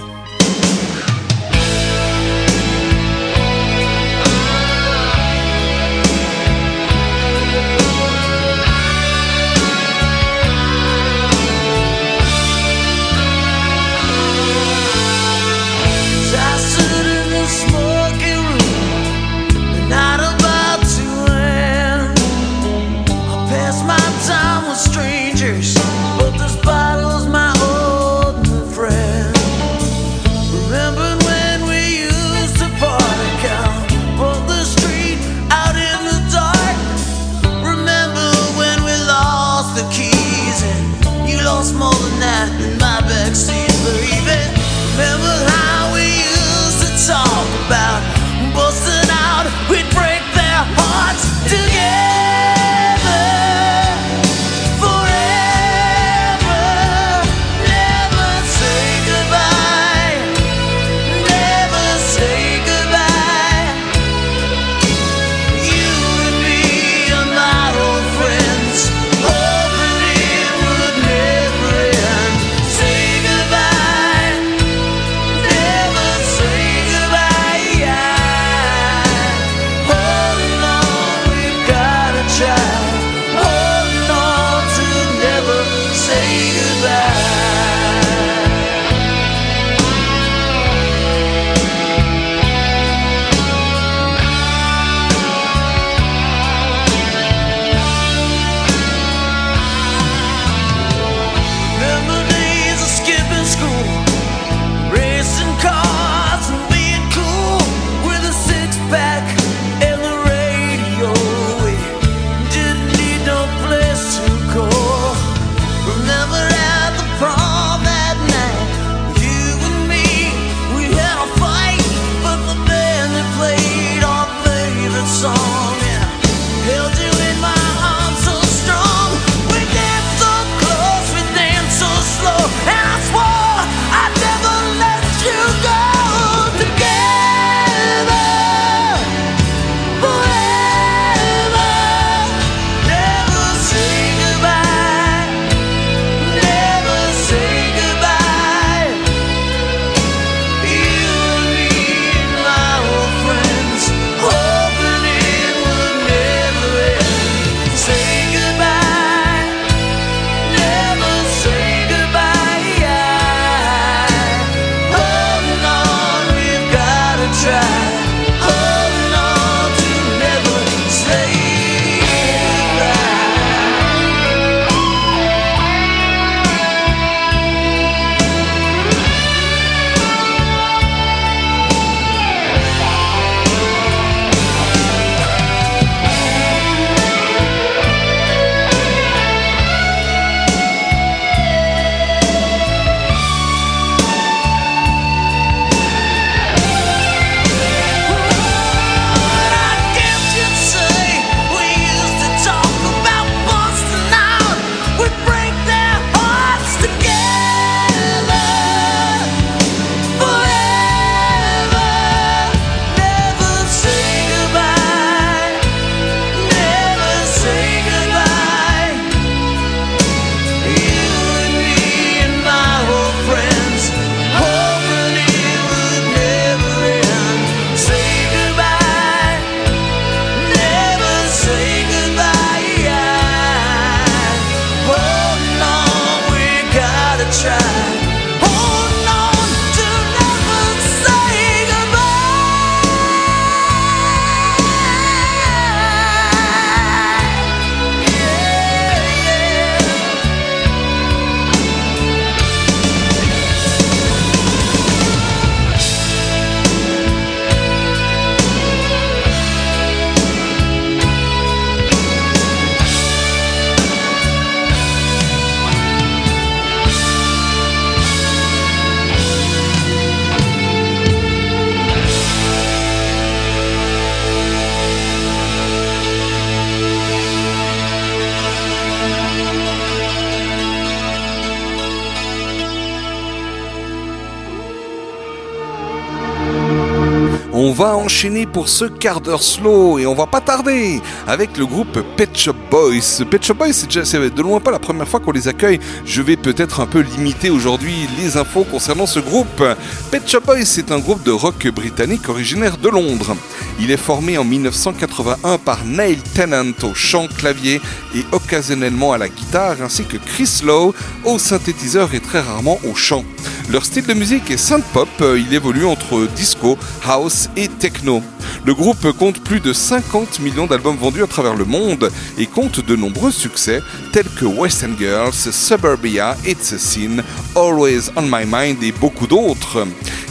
Enchaîner pour ce quart d'heure slow et on va pas tarder avec le groupe Pet Shop Boys. Pet Shop Boys, c'est de loin pas la première fois qu'on les accueille. Je vais peut-être un peu limiter aujourd'hui les infos concernant ce groupe. Pet Shop Boys, c'est un groupe de rock britannique originaire de Londres. Il est formé en 1981 par Neil Tennant au chant, clavier et occasionnellement à la guitare, ainsi que Chris Lowe au synthétiseur et très rarement au chant. Leur style de musique est synth pop, il évolue entre disco, house et techno. Le groupe compte plus de 50 millions d'albums vendus à travers le monde et compte de nombreux succès tels que West End Girls, Suburbia, It's a Sin, Always on My Mind et beaucoup d'autres.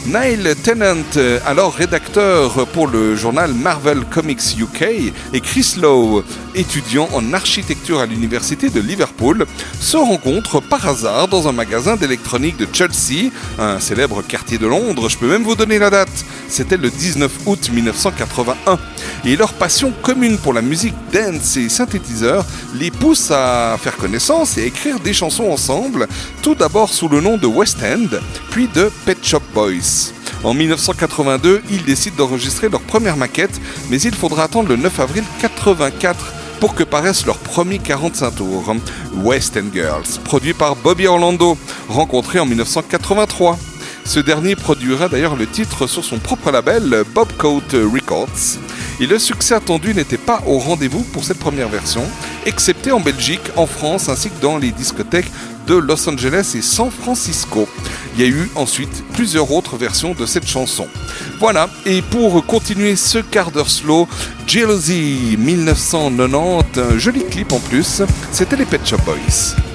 Neil Tennant, alors rédacteur pour le journal Marvel Comics UK, et Chris Lowe, étudiant en architecture à l'université de Liverpool, se rencontrent par hasard dans un magasin d'électronique de Chelsea, un célèbre quartier de Londres. Je peux même vous donner la date. C'était le 19 août 1981. Et leur passion commune pour la musique dance et synthétiseur les pousse à faire connaissance et à écrire des chansons ensemble, tout d'abord sous le nom de West End, puis de Pet Shop Boys. En 1982, ils décident d'enregistrer leur première maquette, mais il faudra attendre le 9 avril 84 pour que paraisse leur premier 45 tours, West End Girls, produit par Bobby Orlando, rencontré en 1983. Ce dernier produira d'ailleurs le titre sur son propre label, Bobcoat Records. Et le succès attendu n'était pas au rendez-vous pour cette première version, excepté en Belgique, en France ainsi que dans les discothèques de Los Angeles et San Francisco. Il y a eu ensuite plusieurs autres versions de cette chanson. Voilà, et pour continuer ce quart d'heure slow, Jealousy 1990, un joli clip en plus, c'était les Pet Shop Boys.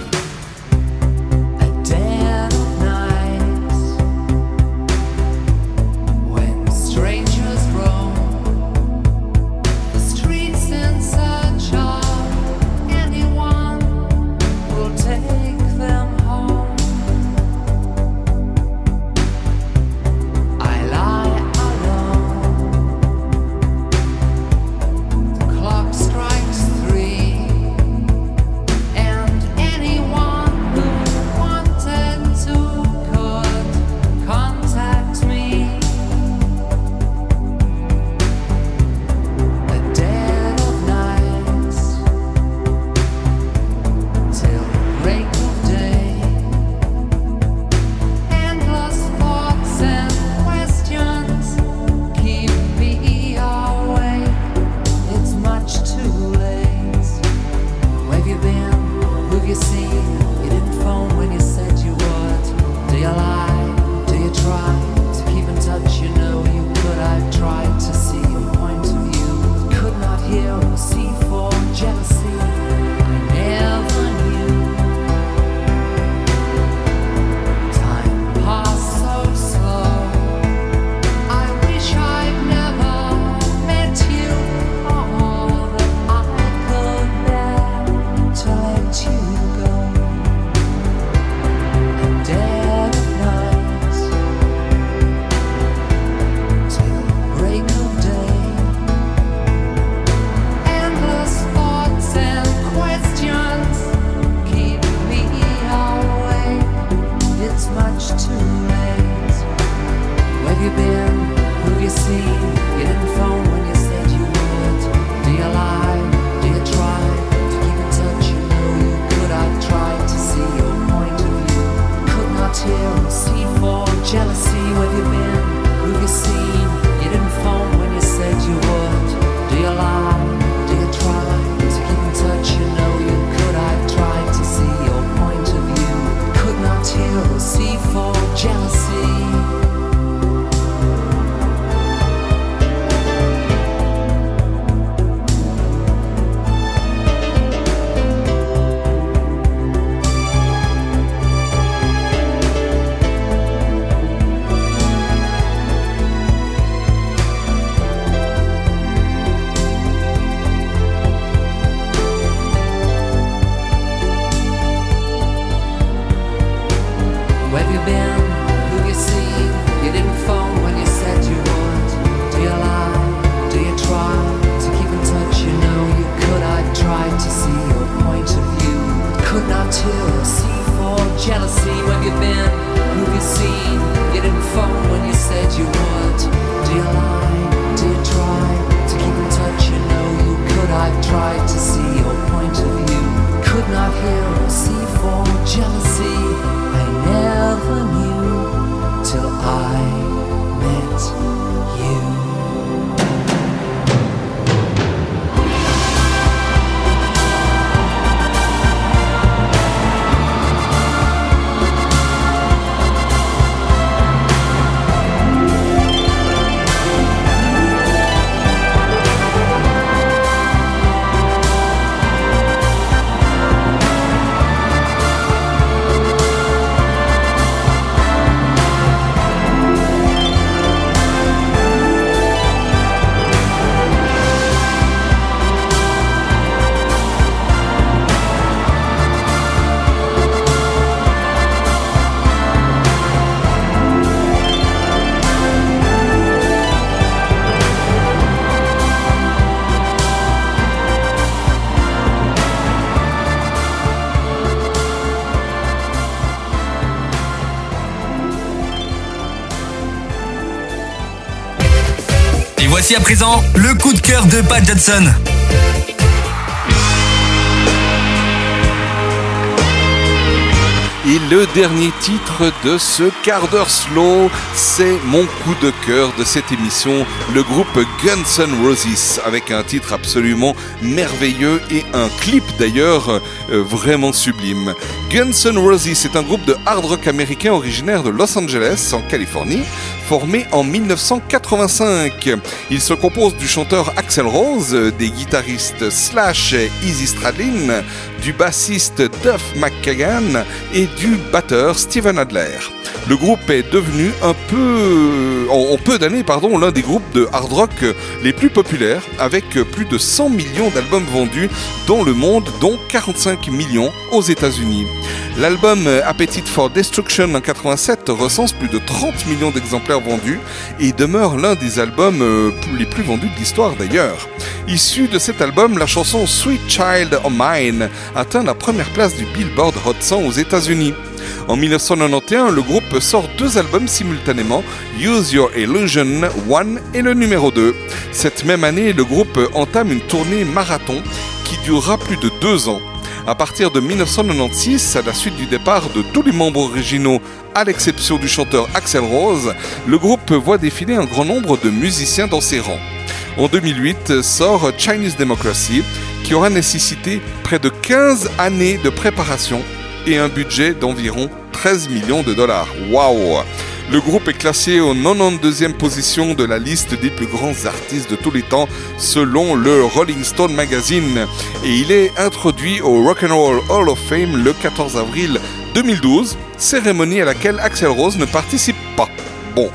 Voici à présent le coup de cœur de Pat Johnson. Et le dernier titre de ce quart d'heure slow, c'est mon coup de cœur de cette émission, le groupe Guns N' Roses, avec un titre absolument merveilleux et un clip d'ailleurs euh, vraiment sublime. Guns N' Roses est un groupe de hard rock américain originaire de Los Angeles, en Californie, formé en 1985. Il se compose du chanteur Axel Rose, des guitaristes Slash et Easy Stradlin, du bassiste Duff McKagan et du batteur Steven Adler. Le groupe est devenu en, peu d'années, l'un des groupes de hard rock les plus populaires, avec plus de 100 millions d'albums vendus dans le monde, dont 45 millions aux États-Unis. L'album Appetite for Destruction en 87 recense plus de 30 millions d'exemplaires vendus et demeure l'un des albums euh, les plus vendus de l'histoire d'ailleurs. Issu de cet album, la chanson Sweet Child of Mine atteint la première place du Billboard Hot 100 aux États-Unis. En 1991, le groupe sort deux albums simultanément, Use Your Illusion 1 et le numéro 2. Cette même année, le groupe entame une tournée marathon qui durera plus de deux ans. À partir de 1996, à la suite du départ de tous les membres originaux, à l'exception du chanteur Axel Rose, le groupe voit défiler un grand nombre de musiciens dans ses rangs. En 2008 sort Chinese Democracy, qui aura nécessité près de 15 années de préparation et un budget d'environ 13 millions de dollars. Waouh Le groupe est classé au 92e position de la liste des plus grands artistes de tous les temps selon le Rolling Stone Magazine et il est introduit au Rock and Roll Hall of Fame le 14 avril 2012, cérémonie à laquelle Axel Rose ne participe pas. Bon,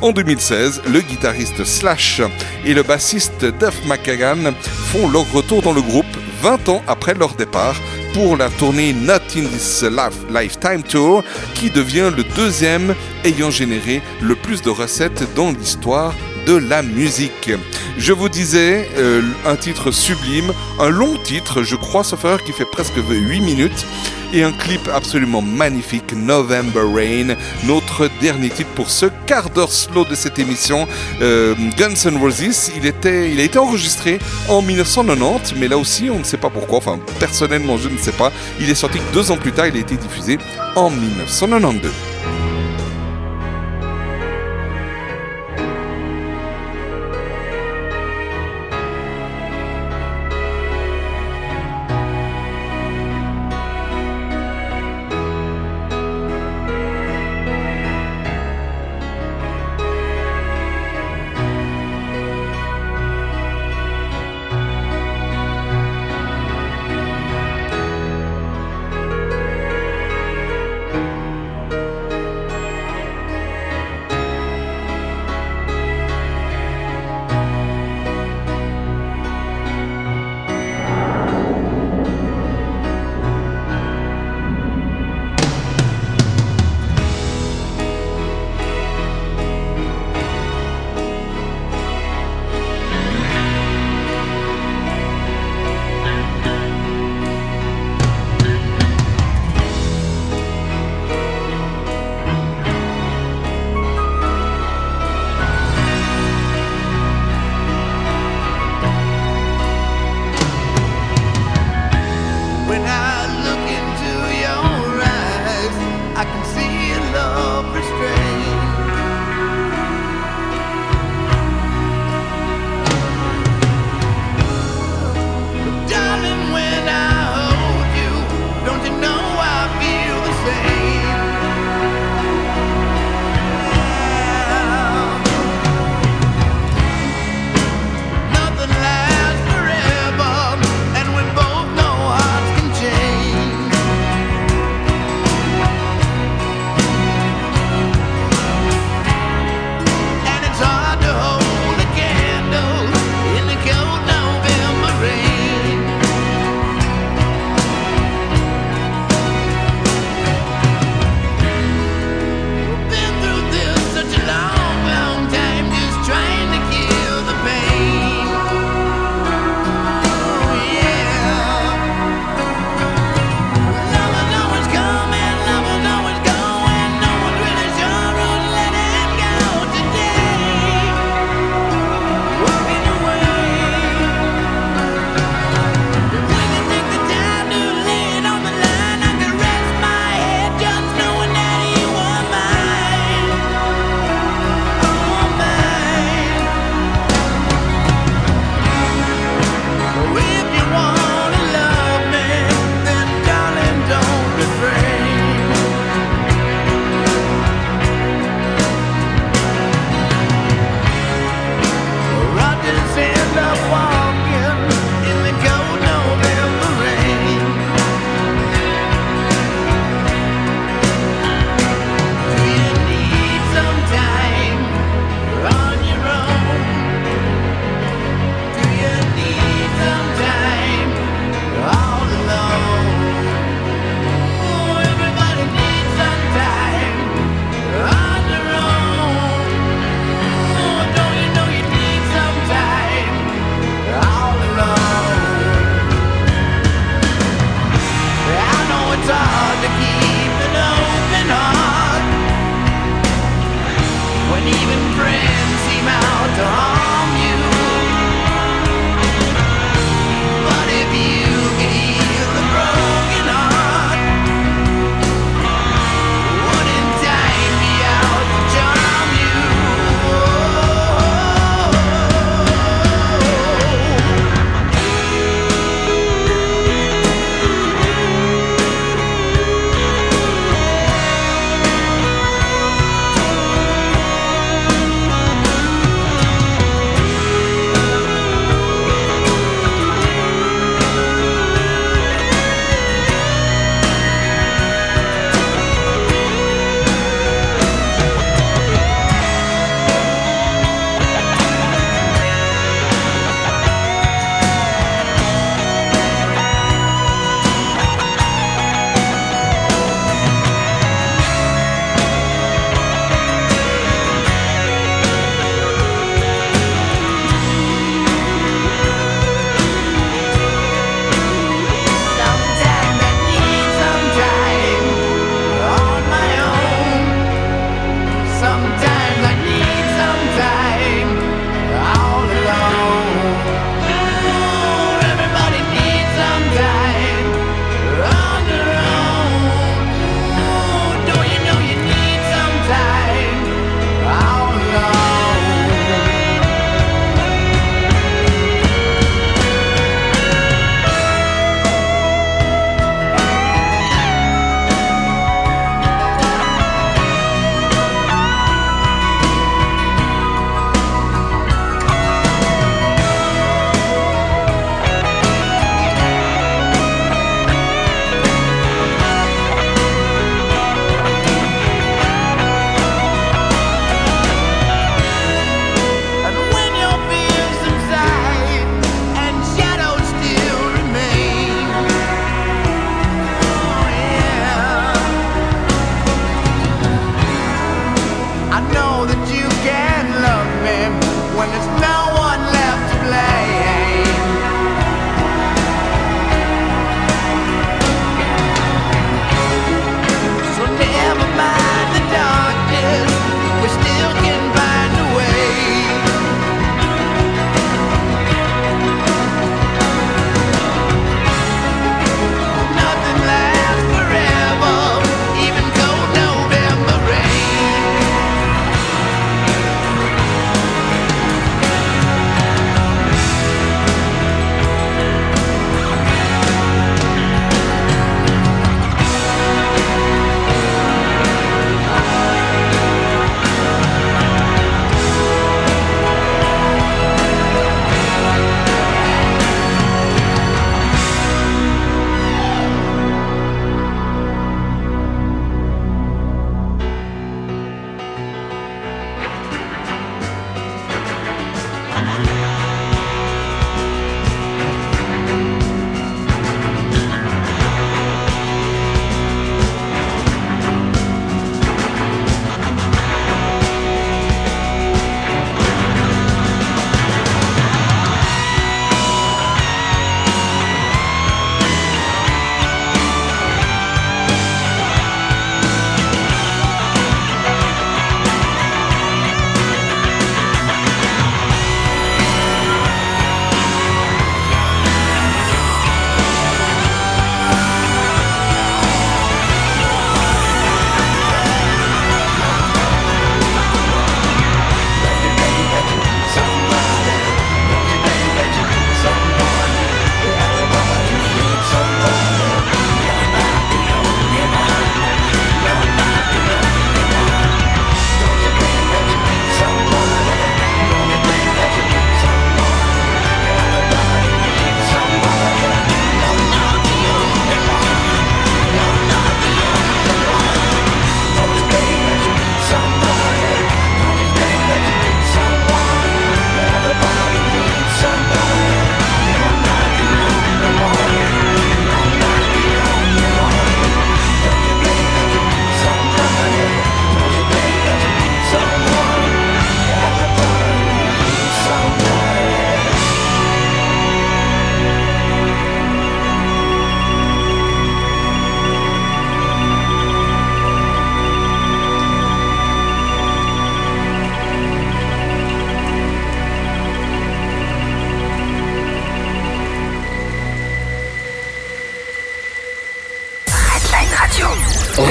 en 2016, le guitariste Slash et le bassiste Duff McKagan font leur retour dans le groupe 20 ans après leur départ pour la tournée Not in This Life- Lifetime Tour qui devient le deuxième ayant généré le plus de recettes dans l'histoire de la musique. Je vous disais, euh, un titre sublime, un long titre, je crois, sauf qui fait presque 8 minutes, et un clip absolument magnifique, November Rain, notre dernier titre pour ce quart d'heure slow de cette émission. Euh, Guns N' Roses, il, il a été enregistré en 1990, mais là aussi, on ne sait pas pourquoi, enfin, personnellement, je ne sais pas. Il est sorti deux ans plus tard, il a été diffusé en 1992.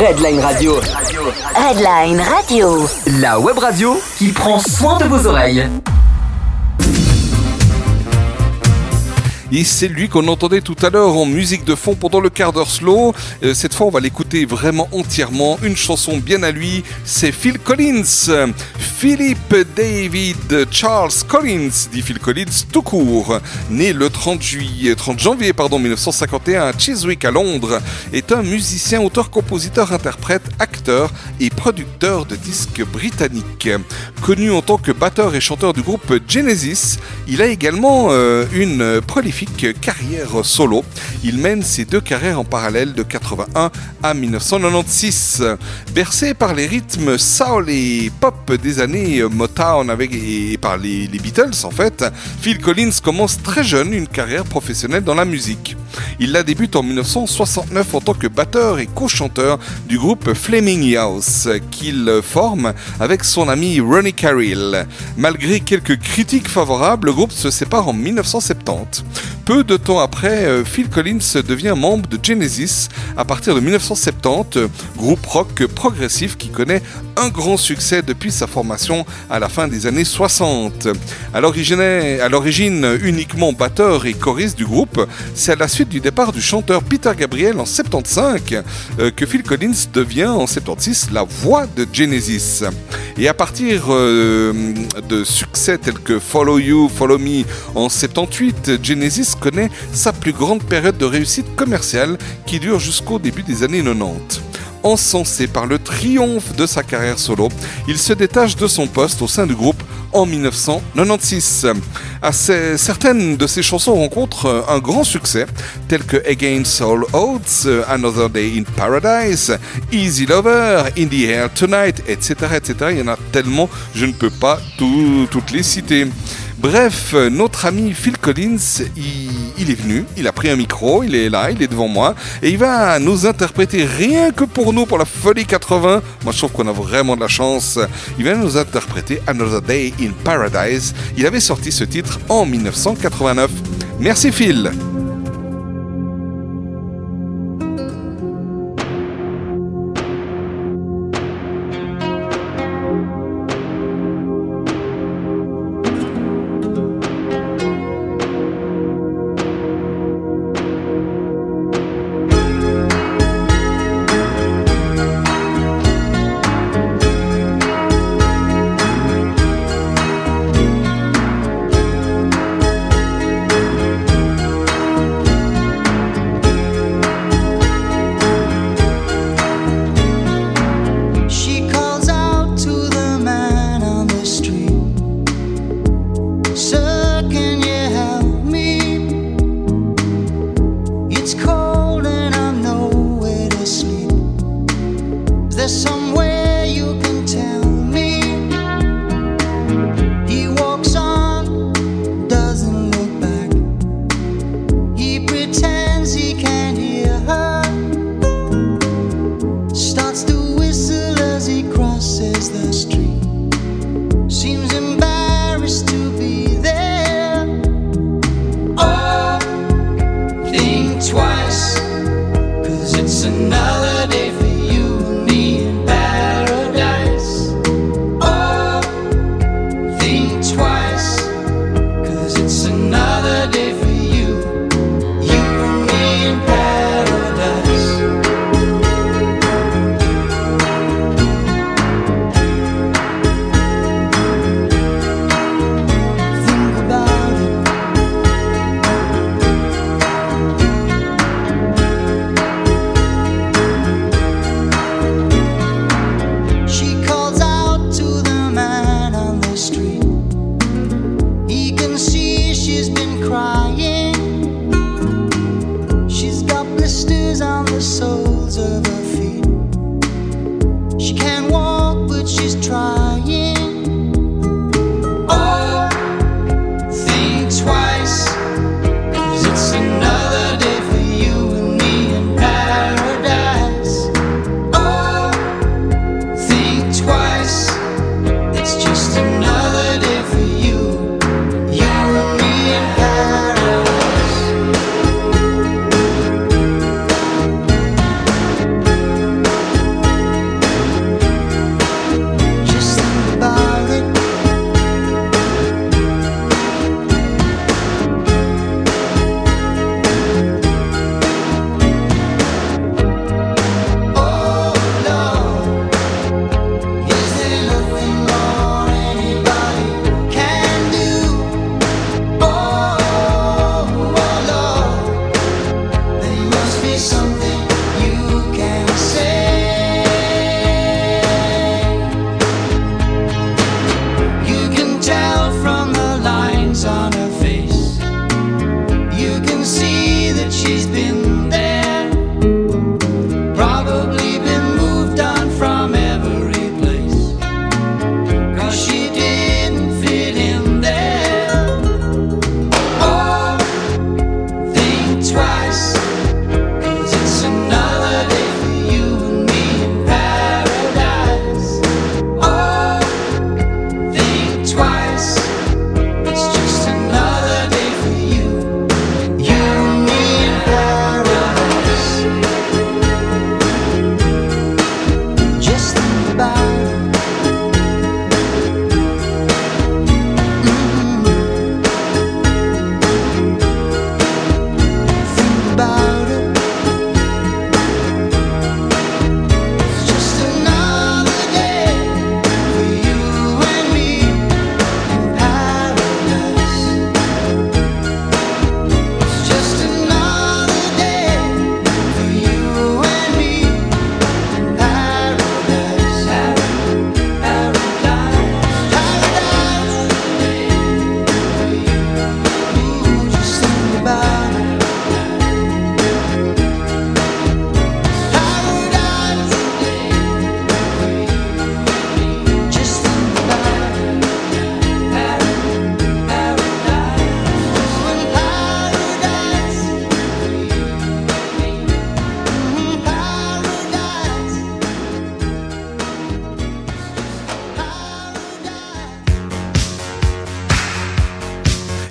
Redline Radio. Redline Radio. La web radio qui prend soin de vos oreilles. Et c'est lui qu'on entendait tout à l'heure en musique de fond pendant le quart d'heure slow. Euh, cette fois, on va l'écouter vraiment entièrement. Une chanson bien à lui, c'est Phil Collins. Philip David Charles Collins, dit Phil Collins tout court, né le 30, juillet, 30 janvier pardon, 1951 à Chiswick à Londres, est un musicien, auteur, compositeur, interprète, acteur et producteur de disques britanniques. Connu en tant que batteur et chanteur du groupe Genesis, il a également euh, une prolifique carrière solo. Il mène ses deux carrières en parallèle de 81 à 1996. Bercé par les rythmes soul et pop des années Motown avec, et par les, les Beatles en fait, Phil Collins commence très jeune une carrière professionnelle dans la musique. Il la débute en 1969 en tant que batteur et co-chanteur du groupe Flaming House qu'il forme avec son ami Ronnie Carrill. Malgré quelques critiques favorables, le groupe se sépare en 1970. Peu de temps après, euh, Phil Collins devient membre de Genesis à partir de 1970, groupe rock progressif qui connaît un grand succès depuis sa formation à la fin des années 60. À l'origine, uniquement batteur et choriste du groupe, c'est à la suite du départ du chanteur Peter Gabriel en 75 euh, que Phil Collins devient en 76 la voix de Genesis. Et à partir euh, de succès tels que Follow You, Follow Me en 78, Genesis connaît sa plus grande période de réussite commerciale qui dure jusqu'au début des années 90 encensé par le triomphe de sa carrière solo, il se détache de son poste au sein du groupe en 1996. À ces- certaines de ses chansons rencontrent un grand succès, tels que Against All Odds, Another Day in Paradise, Easy Lover, In the Air Tonight, etc.. Il y en a tellement, je ne peux pas tout- toutes les citer. Bref, notre ami Phil Collins, il, il est venu, il a pris un micro, il est là, il est devant moi, et il va nous interpréter rien que pour nous, pour la folie 80. Moi, je trouve qu'on a vraiment de la chance. Il va nous interpréter Another Day in Paradise. Il avait sorti ce titre en 1989. Merci Phil.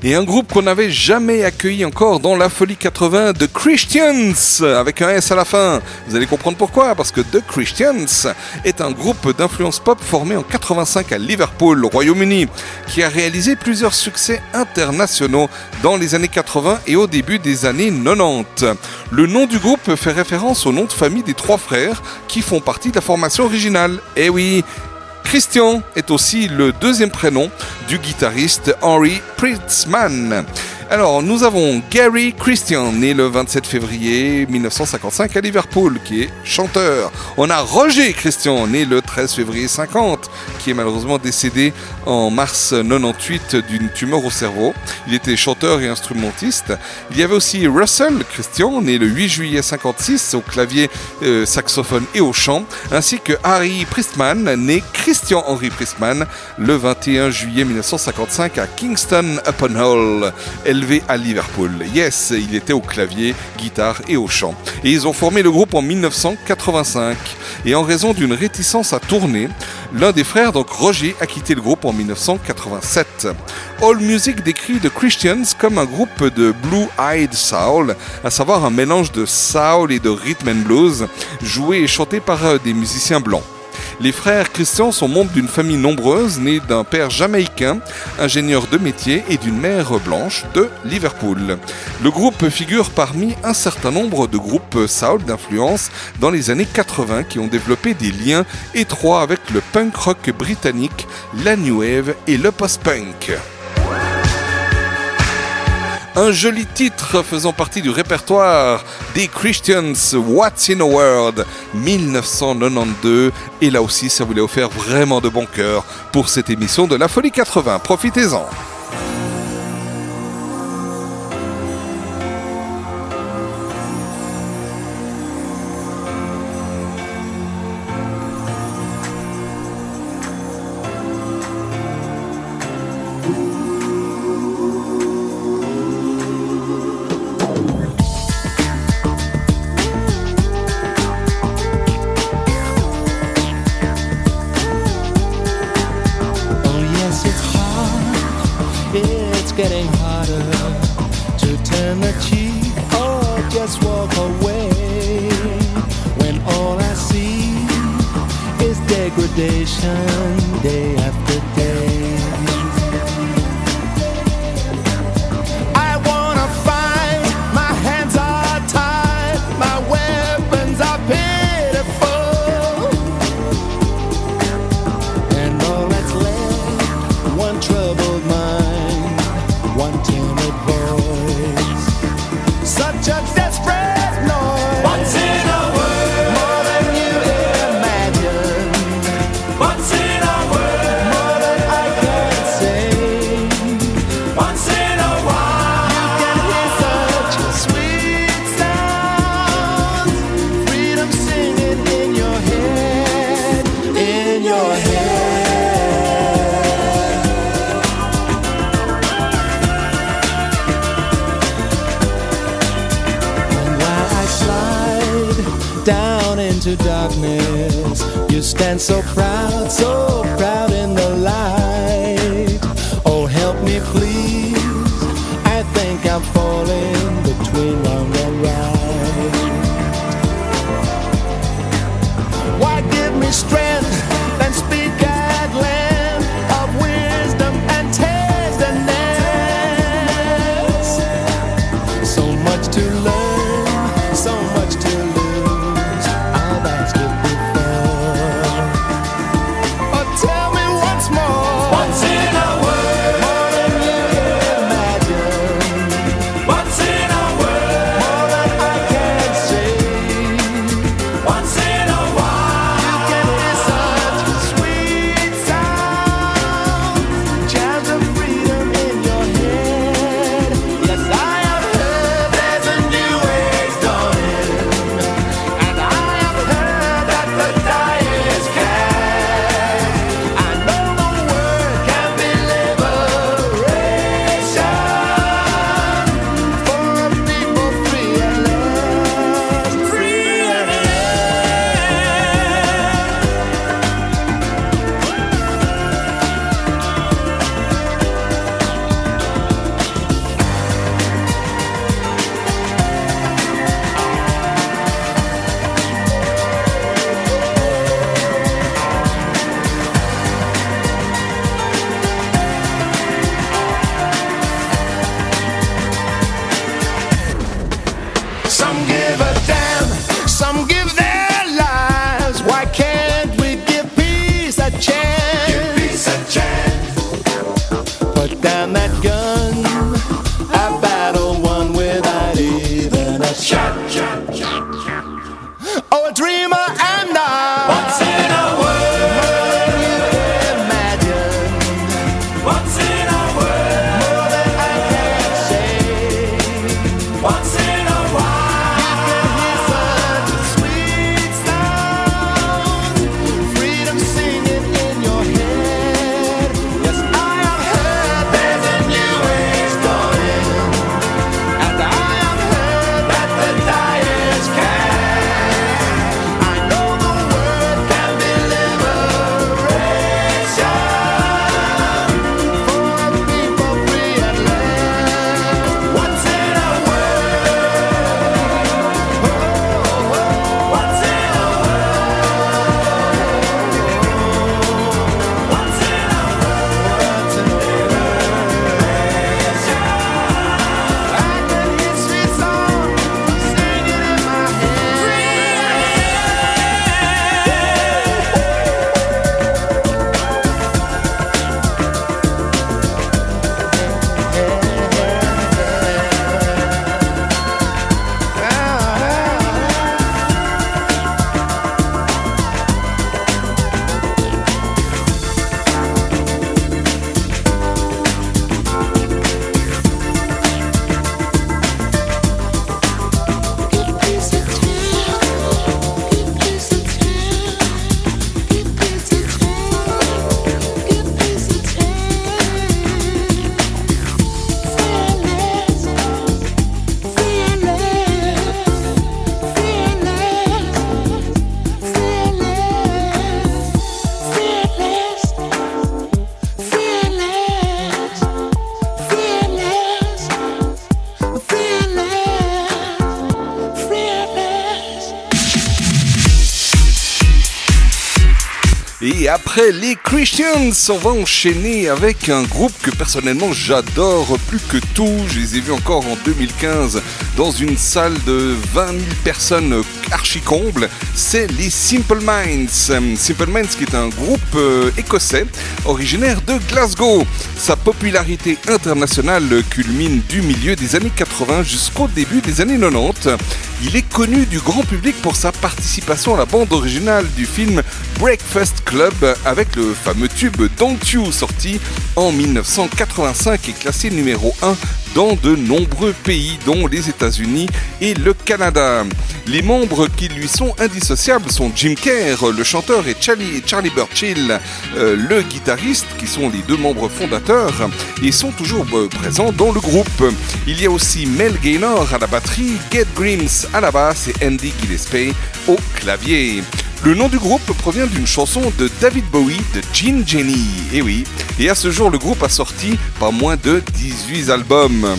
Et un groupe qu'on n'avait jamais accueilli encore dans la folie 80, The Christians, avec un S à la fin. Vous allez comprendre pourquoi, parce que The Christians est un groupe d'influence pop formé en 85 à Liverpool, au Royaume-Uni, qui a réalisé plusieurs succès internationaux dans les années 80 et au début des années 90. Le nom du groupe fait référence au nom de famille des trois frères qui font partie de la formation originale. Eh oui, Christian est aussi le deuxième prénom du guitariste Henry Pritzman. Alors, nous avons Gary Christian, né le 27 février 1955 à Liverpool, qui est chanteur. On a Roger Christian, né le 13 février 50, qui est malheureusement décédé en mars 98 d'une tumeur au cerveau. Il était chanteur et instrumentiste. Il y avait aussi Russell Christian, né le 8 juillet 56 au clavier, euh, saxophone et au chant, ainsi que Harry Priestman, né Christian Henry Priestman, le 21 juillet 1955 à Kingston upon Hull élevé à Liverpool. Yes, il était au clavier, guitare et au chant. Et ils ont formé le groupe en 1985. Et en raison d'une réticence à tourner, l'un des frères, donc Roger, a quitté le groupe en 1987. All Music décrit The Christians comme un groupe de blue-eyed soul, à savoir un mélange de soul et de rhythm and blues, joué et chanté par euh, des musiciens blancs. Les frères Christian sont membres d'une famille nombreuse née d'un père jamaïcain, ingénieur de métier et d'une mère blanche de Liverpool. Le groupe figure parmi un certain nombre de groupes soul d'influence dans les années 80 qui ont développé des liens étroits avec le punk rock britannique, la new wave et le post-punk. Un joli titre faisant partie du répertoire des Christians, What's in a World 1992. Et là aussi, ça voulait offrir vraiment de bon cœur pour cette émission de la Folie 80. Profitez-en. Après les Christians, on va enchaîner avec un groupe que personnellement j'adore plus que tout. Je les ai vus encore en 2015 dans une salle de 20 000 personnes archi comble. C'est les Simple Minds. Simple Minds qui est un groupe euh, écossais originaire de Glasgow. Sa popularité internationale culmine du milieu des années 80 jusqu'au début des années 90. Il est connu du grand public pour sa participation à la bande originale du film Breakfast Club avec le fameux tube Don't You sorti en 1985 et classé numéro 1 dans de nombreux pays dont les États-Unis et le Canada. Les membres qui lui sont indissociables sont Jim Kerr, le chanteur, et Charlie, Charlie Burchill, euh, le guitariste, qui sont les deux membres fondateurs et sont toujours euh, présents dans le groupe. Il y a aussi Mel Gaynor à la batterie, Get Grims à la basse et Andy Gillespie au clavier. Le nom du groupe provient d'une chanson de David Bowie de Gene Jenny. Et oui, et à ce jour, le groupe a sorti pas moins de 18 albums.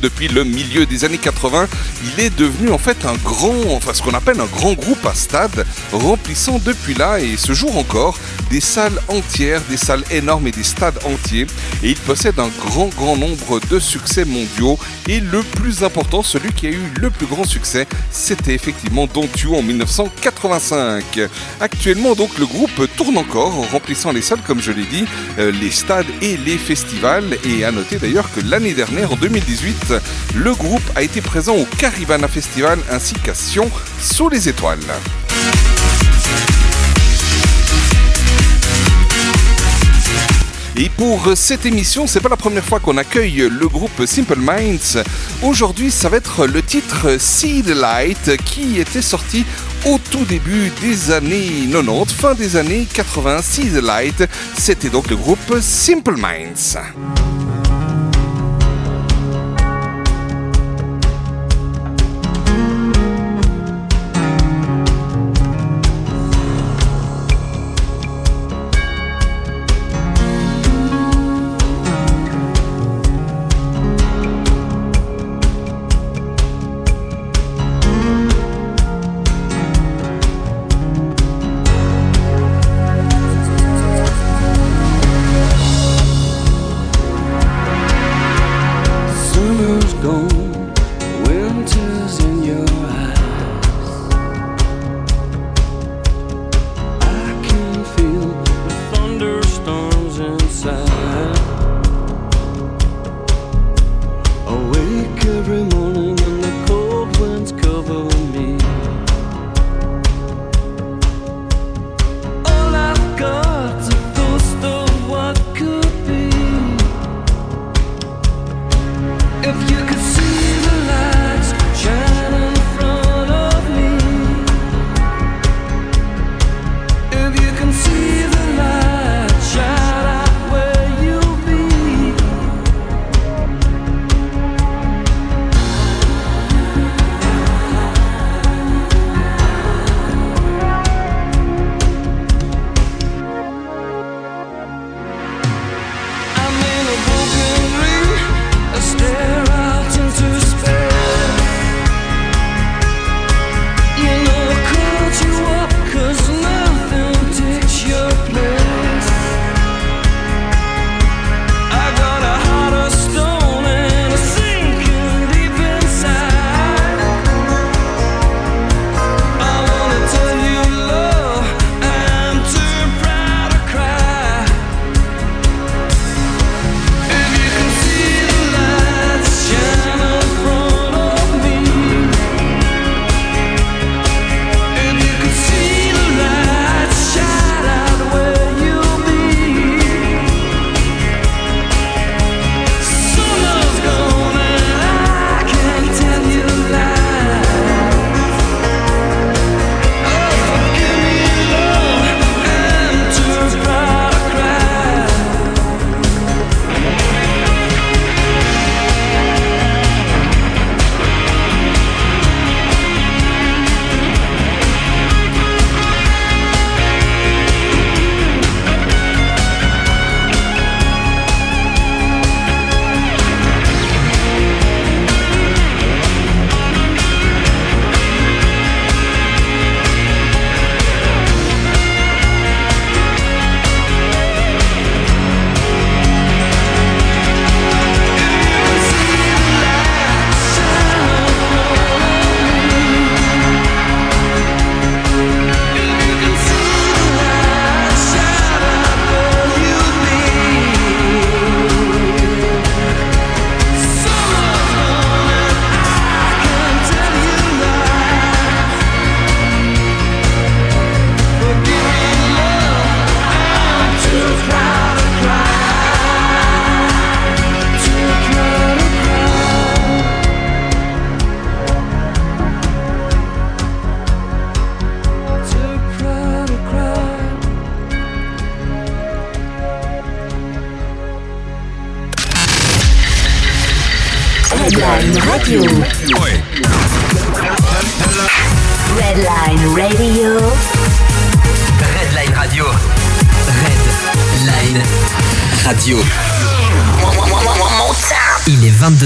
Depuis le milieu des années 80, il est devenu en fait un grand, enfin ce qu'on appelle un grand groupe à stade, remplissant depuis là et ce jour encore des salles entières, des salles énormes et des stades entiers. Et il possède un grand, grand nombre de succès mondiaux. Et le plus important, celui qui a eu le plus grand succès, c'était effectivement Don't You en 1985. Actuellement, donc, le groupe tourne encore, en remplissant les salles, comme je l'ai dit, euh, les stades et les festivals. Et à noter d'ailleurs que l'année dernière, en 2018, le groupe a été présent au Caribana Festival ainsi qu'à Sion sous les étoiles. Et pour cette émission, c'est pas la première fois qu'on accueille le groupe Simple Minds. Aujourd'hui, ça va être le titre See the Light qui était sorti au tout début des années 90, fin des années 80. See the Light, c'était donc le groupe Simple Minds.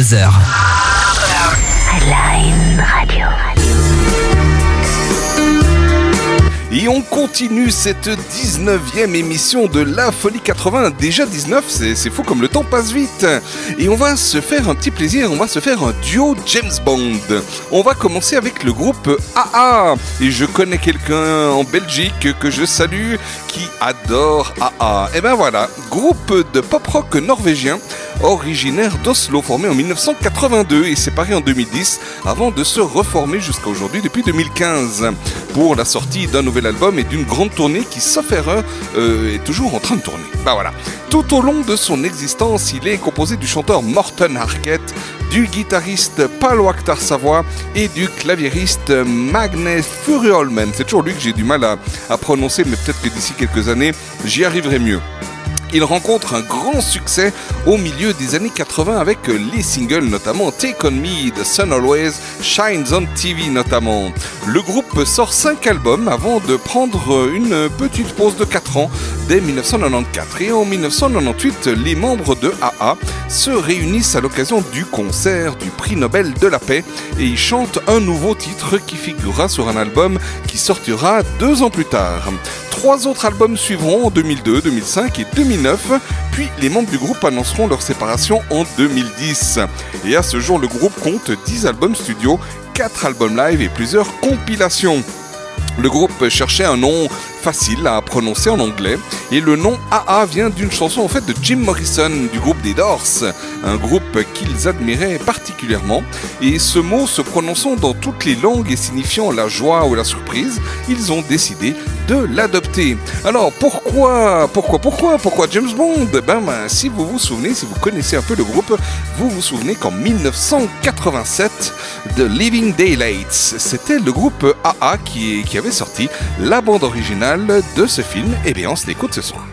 22h. Redline Radio. Et on continue cette 19e émission de La Folie 80. Déjà 19, c'est fou comme le temps passe vite. Et on va se faire un petit plaisir, on va se faire un duo James Bond. On va commencer avec le groupe AA. Et je connais quelqu'un en Belgique que je salue qui adore AA. Et ben voilà, groupe de pop rock norvégien originaire d'Oslo, formé en 1982 et séparé en 2010 avant de se reformer jusqu'à aujourd'hui depuis 2015 pour la sortie d'un nouvel album et d'une grande tournée qui, sauf erreur, euh, est toujours en train de tourner. Bah voilà. Tout au long de son existence, il est composé du chanteur Morten Harket, du guitariste Paolo Akhtar Savoie et du claviériste Magnus Furuholmen. C'est toujours lui que j'ai du mal à prononcer, mais peut-être que d'ici quelques années, j'y arriverai mieux. Il rencontre un grand succès au milieu des années 80 avec les singles notamment Take On Me, The Sun Always, Shines on TV notamment. Le groupe sort 5 albums avant de prendre une petite pause de 4 ans dès 1994 et en 1998 les membres de AA se réunissent à l'occasion du concert du prix Nobel de la paix et ils chantent un nouveau titre qui figurera sur un album qui sortira deux ans plus tard. Trois autres albums suivront en 2002, 2005 et 2009, puis les membres du groupe annonceront leur séparation en 2010. Et à ce jour, le groupe compte 10 albums studio, 4 albums live et plusieurs compilations. Le groupe cherchait un nom facile à prononcer en anglais. Et le nom AA vient d'une chanson en fait de Jim Morrison du groupe des Doors, un groupe qu'ils admiraient particulièrement. Et ce mot se prononçant dans toutes les langues et signifiant la joie ou la surprise, ils ont décidé de l'adopter. Alors pourquoi, pourquoi, pourquoi, pourquoi James Bond? Ben, ben, si vous vous souvenez, si vous connaissez un peu le groupe, vous vous souvenez qu'en 1987, The Living Daylights, c'était le groupe AA qui, qui avait sorti la bande originale de ce film. Et bien on se l'écoute ce soir.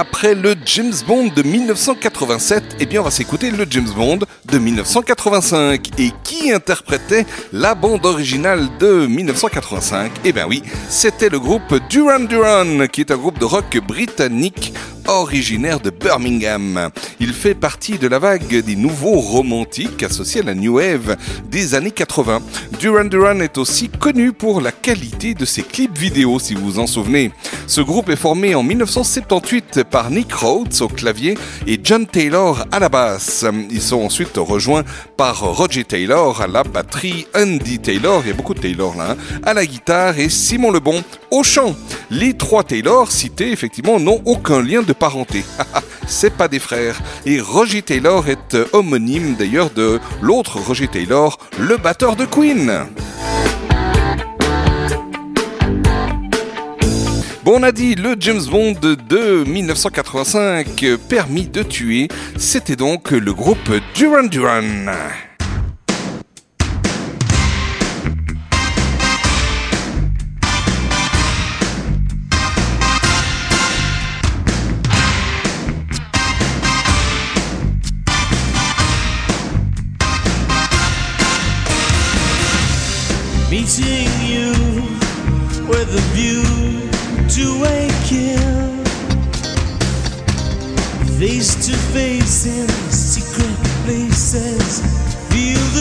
Après le James Bond de 1987, eh bien on va s'écouter le James Bond de 1985. Et qui interprétait la bande originale de 1985 Eh bien oui, c'était le groupe Duran Duran, qui est un groupe de rock britannique originaire de Birmingham. Il fait partie de la vague des nouveaux romantiques associés à la New Wave des années 80. Duran Duran est aussi connu pour la qualité de ses clips vidéo, si vous vous en souvenez. Ce groupe est formé en 1978 par Nick Rhodes au clavier et John Taylor à la basse. Ils sont ensuite rejoints par Roger Taylor à la batterie, Andy Taylor, il y a beaucoup de Taylor là, hein, à la guitare et Simon Lebon au chant. Les trois Taylor cités effectivement n'ont aucun lien de parenté. C'est pas des frères. Et Roger Taylor est homonyme d'ailleurs de l'autre Roger Taylor, le batteur de Queen. On a dit le James Bond de 1985 euh, permis de tuer, c'était donc le groupe Duran Duran.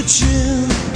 June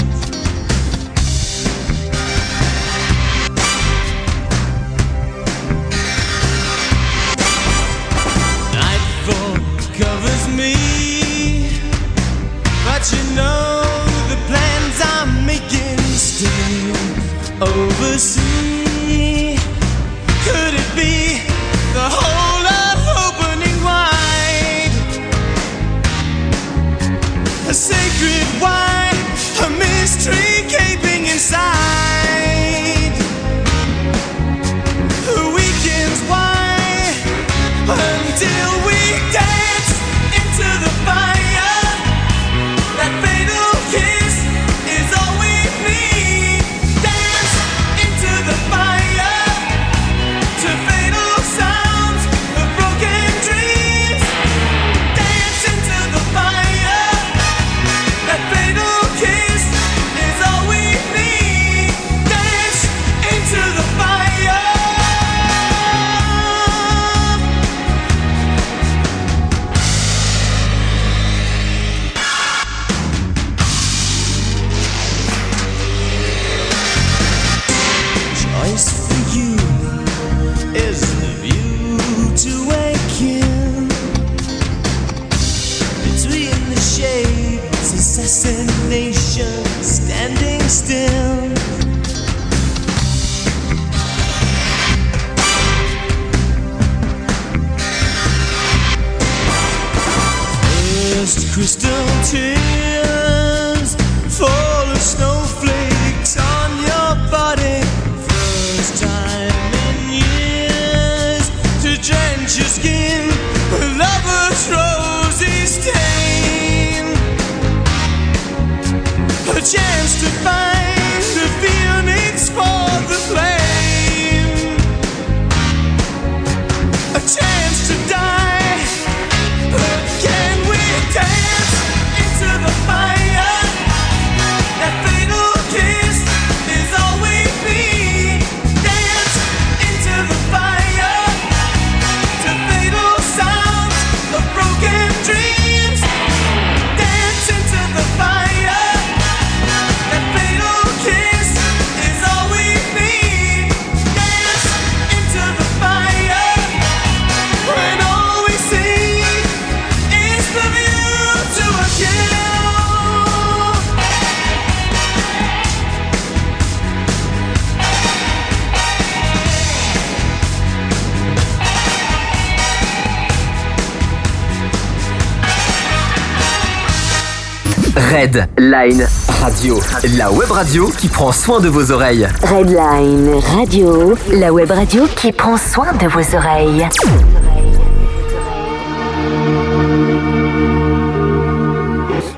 Red Line Radio, la web radio qui prend soin de vos oreilles. Redline Radio, la web radio qui prend soin de vos oreilles.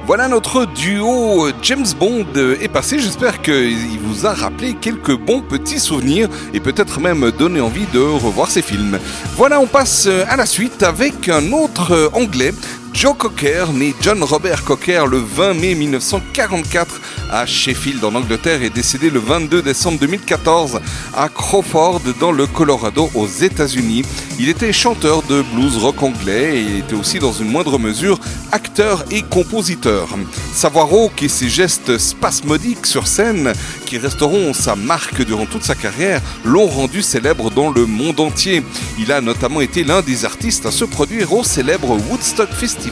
Voilà notre duo James Bond est passé. J'espère qu'il vous a rappelé quelques bons petits souvenirs et peut-être même donné envie de revoir ces films. Voilà, on passe à la suite avec un autre anglais. Joe Cocker, né John Robert Cocker le 20 mai 1944 à Sheffield en Angleterre et décédé le 22 décembre 2014 à Crawford dans le Colorado aux États-Unis. Il était chanteur de blues rock anglais et était aussi dans une moindre mesure acteur et compositeur. Sa voix rauque et ses gestes spasmodiques sur scène, qui resteront sa marque durant toute sa carrière, l'ont rendu célèbre dans le monde entier. Il a notamment été l'un des artistes à se produire au célèbre Woodstock Festival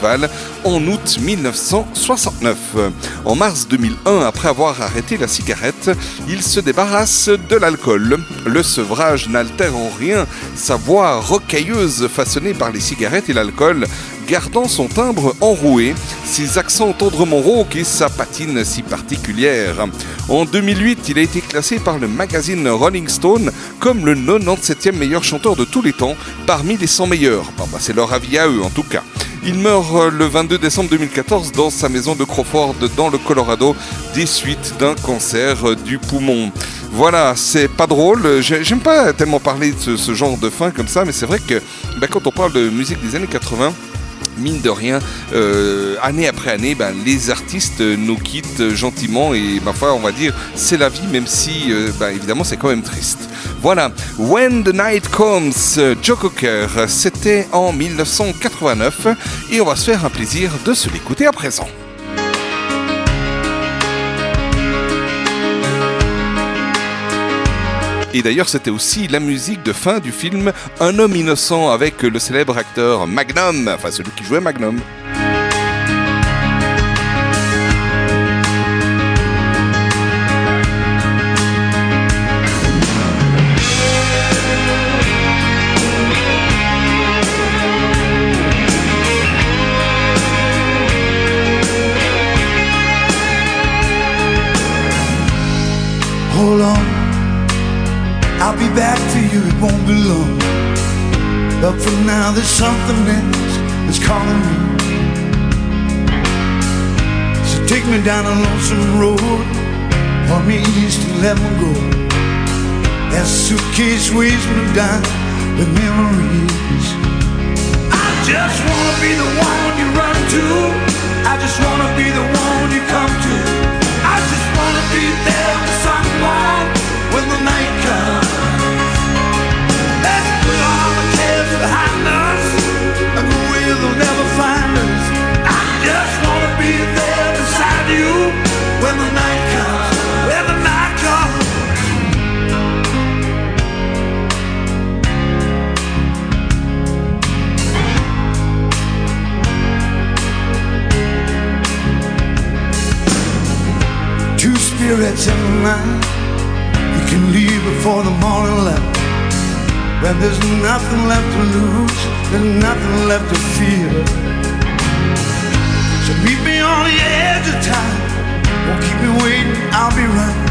en août 1969. En mars 2001, après avoir arrêté la cigarette, il se débarrasse de l'alcool. Le sevrage n'altère en rien sa voix rocailleuse façonnée par les cigarettes et l'alcool, gardant son timbre enroué, ses accents tendrement rauques et sa patine si particulière. En 2008, il a été classé par le magazine Rolling Stone comme le 97e meilleur chanteur de tous les temps parmi les 100 meilleurs. Bah, c'est leur avis à eux en tout cas. Il meurt euh, le 22 décembre 2014 dans sa maison de Crawford dans le Colorado des suites d'un cancer euh, du poumon. Voilà, c'est pas drôle. J'ai- J'aime pas tellement parler de ce, ce genre de fin comme ça, mais c'est vrai que bah, quand on parle de musique des années 80, mine de rien, euh, année après année, ben, les artistes nous quittent gentiment et ma foi, on va dire, c'est la vie, même si, euh, ben, évidemment, c'est quand même triste. Voilà, When the Night Comes, Joe Cocker, c'était en 1989 et on va se faire un plaisir de se l'écouter à présent. Et d'ailleurs, c'était aussi la musique de fin du film Un homme innocent avec le célèbre acteur Magnum, enfin celui qui jouait Magnum. Long. But for now, there's something else that's calling me. So take me down a lonesome road, point me east to let me go. That suitcase weighs me down with memories. I just wanna be the one you run to. I just wanna be the one you come to. I just wanna be there spirits in night. You can leave before the morning light. When there's nothing left to lose, there's nothing left to fear. So meet me on the edge of time. Won't keep me waiting, I'll be right.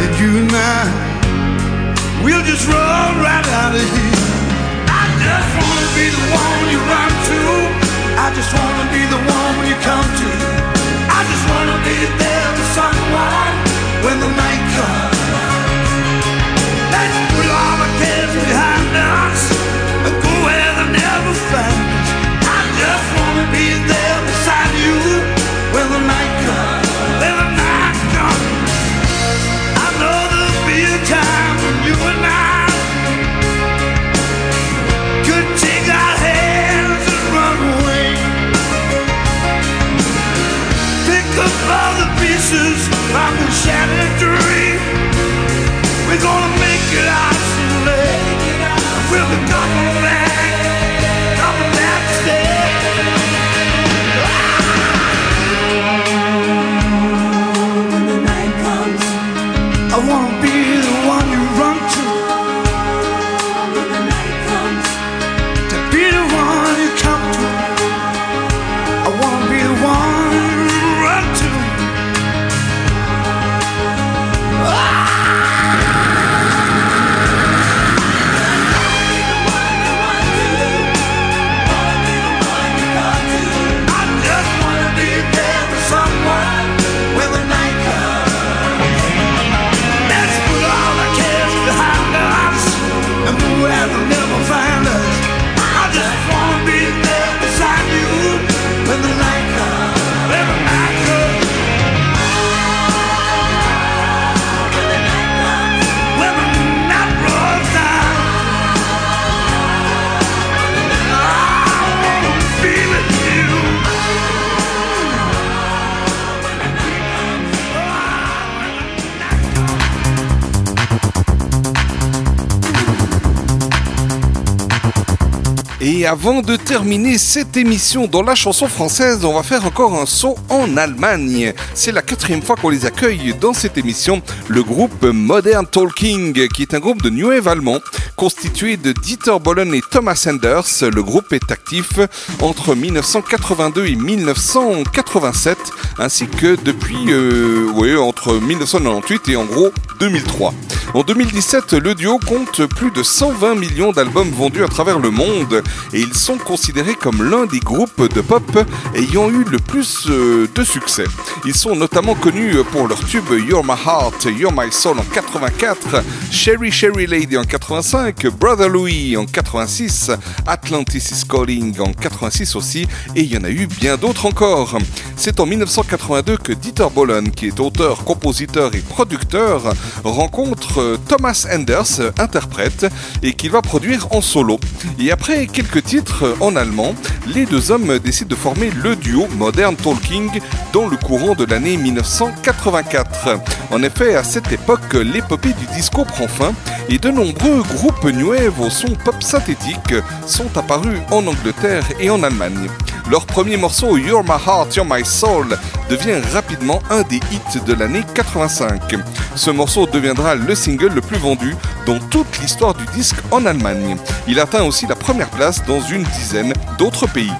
Then you and I, we'll just roll right out of here. I just wanna be the one you run to. I just wanna be the one when you come to. I just wanna be there for night behind us and go where they never. I just wanna be there shattered. Et avant de terminer cette émission dans la chanson française, on va faire encore un saut en Allemagne. C'est la quatrième fois qu'on les accueille dans cette émission, le groupe Modern Talking, qui est un groupe de New Wave allemand constitué de Dieter Bohlen et Thomas Enders. Le groupe est actif entre 1982 et 1987, ainsi que depuis euh, ouais, entre 1998 et en gros 2003. En 2017, le duo compte plus de 120 millions d'albums vendus à travers le monde et ils sont considérés comme l'un des groupes de pop ayant eu le plus euh, de succès. Ils sont notamment connus pour leur tube You're My Heart, You're My Soul en 84, Sherry Sherry Lady en 85, Brother Louis en 86, Atlantis is Calling en 86 aussi et il y en a eu bien d'autres encore. C'est en 1982 que Dieter Bohlen, qui est auteur, compositeur et producteur, rencontre euh, Thomas Enders, euh, interprète, et qu'il va produire en solo. Et après quelques titres euh, en allemand, les deux hommes décident de former le duo Modern Talking dans le courant de l'année 1984. En effet, à cette époque, l'épopée du disco prend fin et de nombreux groupes new wave au son pop synthétique sont apparus en Angleterre et en Allemagne. Leur premier morceau, You're My Heart, You're My Soul, devient rapidement un des hits de l'année 85. Ce morceau deviendra le single le plus vendu dans toute l'histoire du disque en Allemagne. Il atteint aussi la première place dans une dizaine d'autres pays.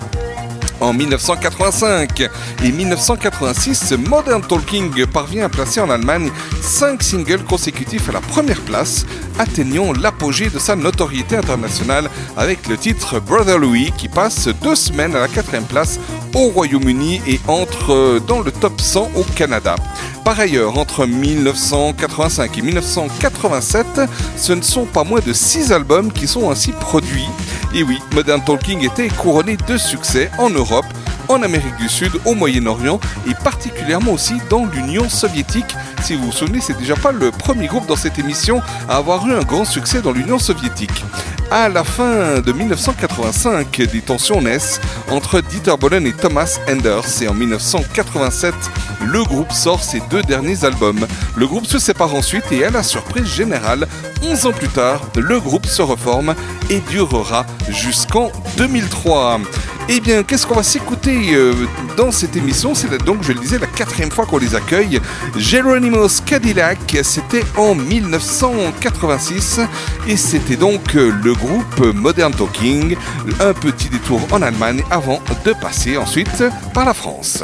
En 1985 et 1986, Modern Talking parvient à placer en Allemagne 5 singles consécutifs à la première place, atteignant l'apogée de sa notoriété internationale avec le titre Brother Louis qui passe deux semaines à la quatrième place au Royaume-Uni et entre euh, dans le top 100 au Canada. Par ailleurs, entre 1985 et 1987, ce ne sont pas moins de 6 albums qui sont ainsi produits. Et oui, Modern Talking était couronné de succès en Europe, en Amérique du Sud, au Moyen-Orient et particulièrement aussi dans l'Union soviétique. Si vous vous souvenez, c'est déjà pas le premier groupe dans cette émission à avoir eu un grand succès dans l'Union soviétique. À la fin de 1985, des tensions naissent entre Dieter Bohlen et Thomas Enders et en 1987, le groupe sort ses deux derniers albums. Le groupe se sépare ensuite et à la surprise générale, 11 ans plus tard, le groupe se reforme et durera jusqu'en 2003. Eh bien, qu'est-ce qu'on va s'écouter euh, dans cette émission? C'est donc, je le disais, la quatrième fois qu'on les accueille. Geronimo's Cadillac, c'était en 1986 et c'était donc euh, le groupe Modern Talking. Un petit détour en Allemagne avant de passer ensuite par la France.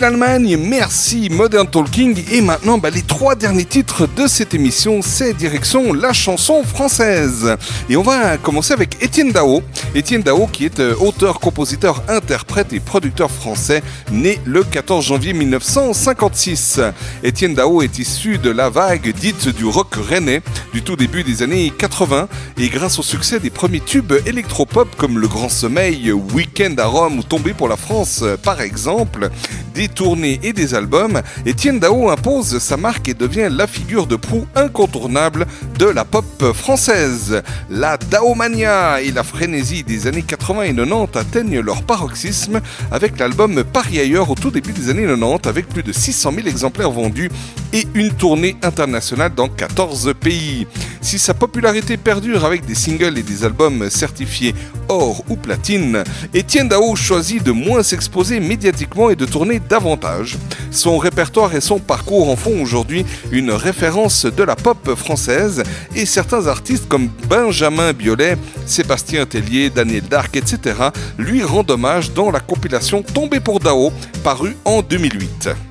l'Allemagne, merci Modern Talking. Et maintenant, bah, les trois derniers titres de cette émission, c'est direction la chanson française. Et on va commencer avec Étienne Dao. Étienne Dao qui est euh, auteur, compositeur, interprète et producteur français, né le 14 janvier 1956. Étienne Dao est issu de la vague dite du rock rennais du tout début des années 80 et grâce au succès des premiers tubes électropop comme Le Grand Sommeil, Weekend à Rome ou Tombé pour la France par exemple, des tournées et des albums, Étienne Dao impose sa marque et devient la figure de proue incontournable de la pop française. La Daomania et la frénésie des années 80 et 90 atteignent leur paroxysme avec l'album Paris ailleurs au tout début des années 90 avec plus de 600 000 exemplaires vendus et une tournée internationale dans 14 pays. Si sa popularité perdure avec des singles et des albums certifiés or ou platine, Étienne Dao choisit de moins s'exposer médiatiquement et de tourner davantage. Son répertoire et son parcours en font aujourd'hui une référence de la pop française et certains artistes comme Benjamin Biolay, Sébastien Tellier, Daniel Dark, etc. lui rendent hommage dans la compilation Tombé pour Dao, parue en 2008.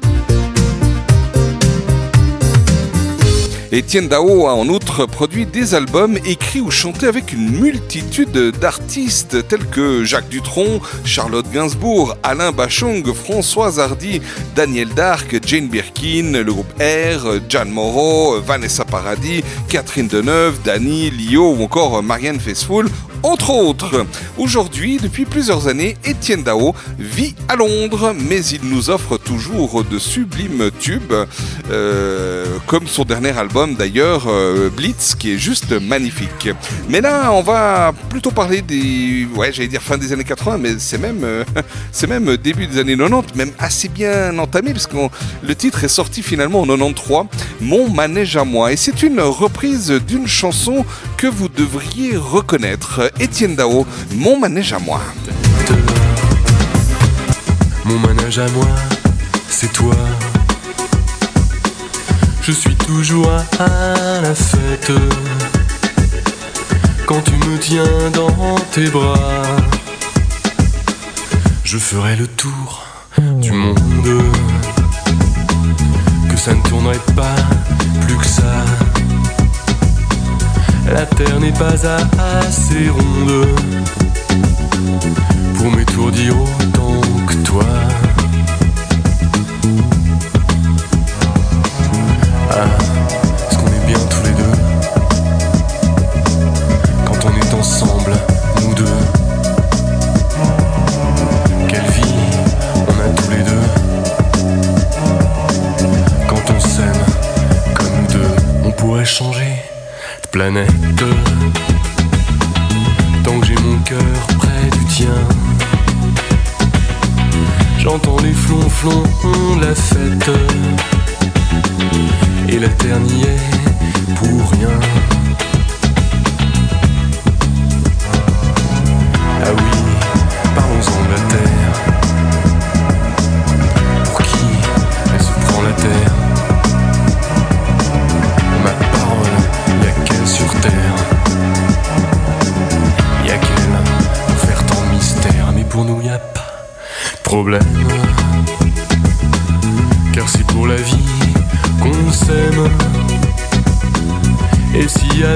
Étienne Dao a en outre produit des albums écrits ou chantés avec une multitude d'artistes tels que Jacques Dutronc, Charlotte Gainsbourg, Alain Bachung, Françoise Hardy, Daniel Dark, Jane Birkin, le groupe R, Jan Moreau, Vanessa Paradis, Catherine Deneuve, Dani, Lio ou encore Marianne Faithfull, entre autres. Aujourd'hui, depuis plusieurs années, Étienne Dao vit à Londres, mais il nous offre toujours de sublimes tubes, euh, comme son dernier album d'ailleurs, euh, Blitz, qui est juste magnifique. Mais là, on va plutôt parler des, ouais, j'allais dire fin des années 80, mais c'est même, euh, c'est même début des années 90, même assez bien entamé, parce que le titre est sorti finalement en 93, Mon manège à moi, et c'est une reprise d'une chanson que vous devriez reconnaître. Étienne Dao, Mon manège à moi. Mon manège à moi, c'est toi. Je suis toujours à la fête. Quand tu me tiens dans tes bras, je ferai le tour du monde. Que ça ne tournerait pas plus que ça. La terre n'est pas assez ronde pour m'étourdir autant que toi. Ah, est-ce qu'on est bien tous les deux Quand on est ensemble, nous deux. Quelle vie on a tous les deux. Quand on s'aime comme nous deux, on pourrait changer de planète. Tant que j'ai mon cœur près du tien. J'entends les flonflons de la fête Et la terre n'y est pour rien. Ah oui, parlons-en de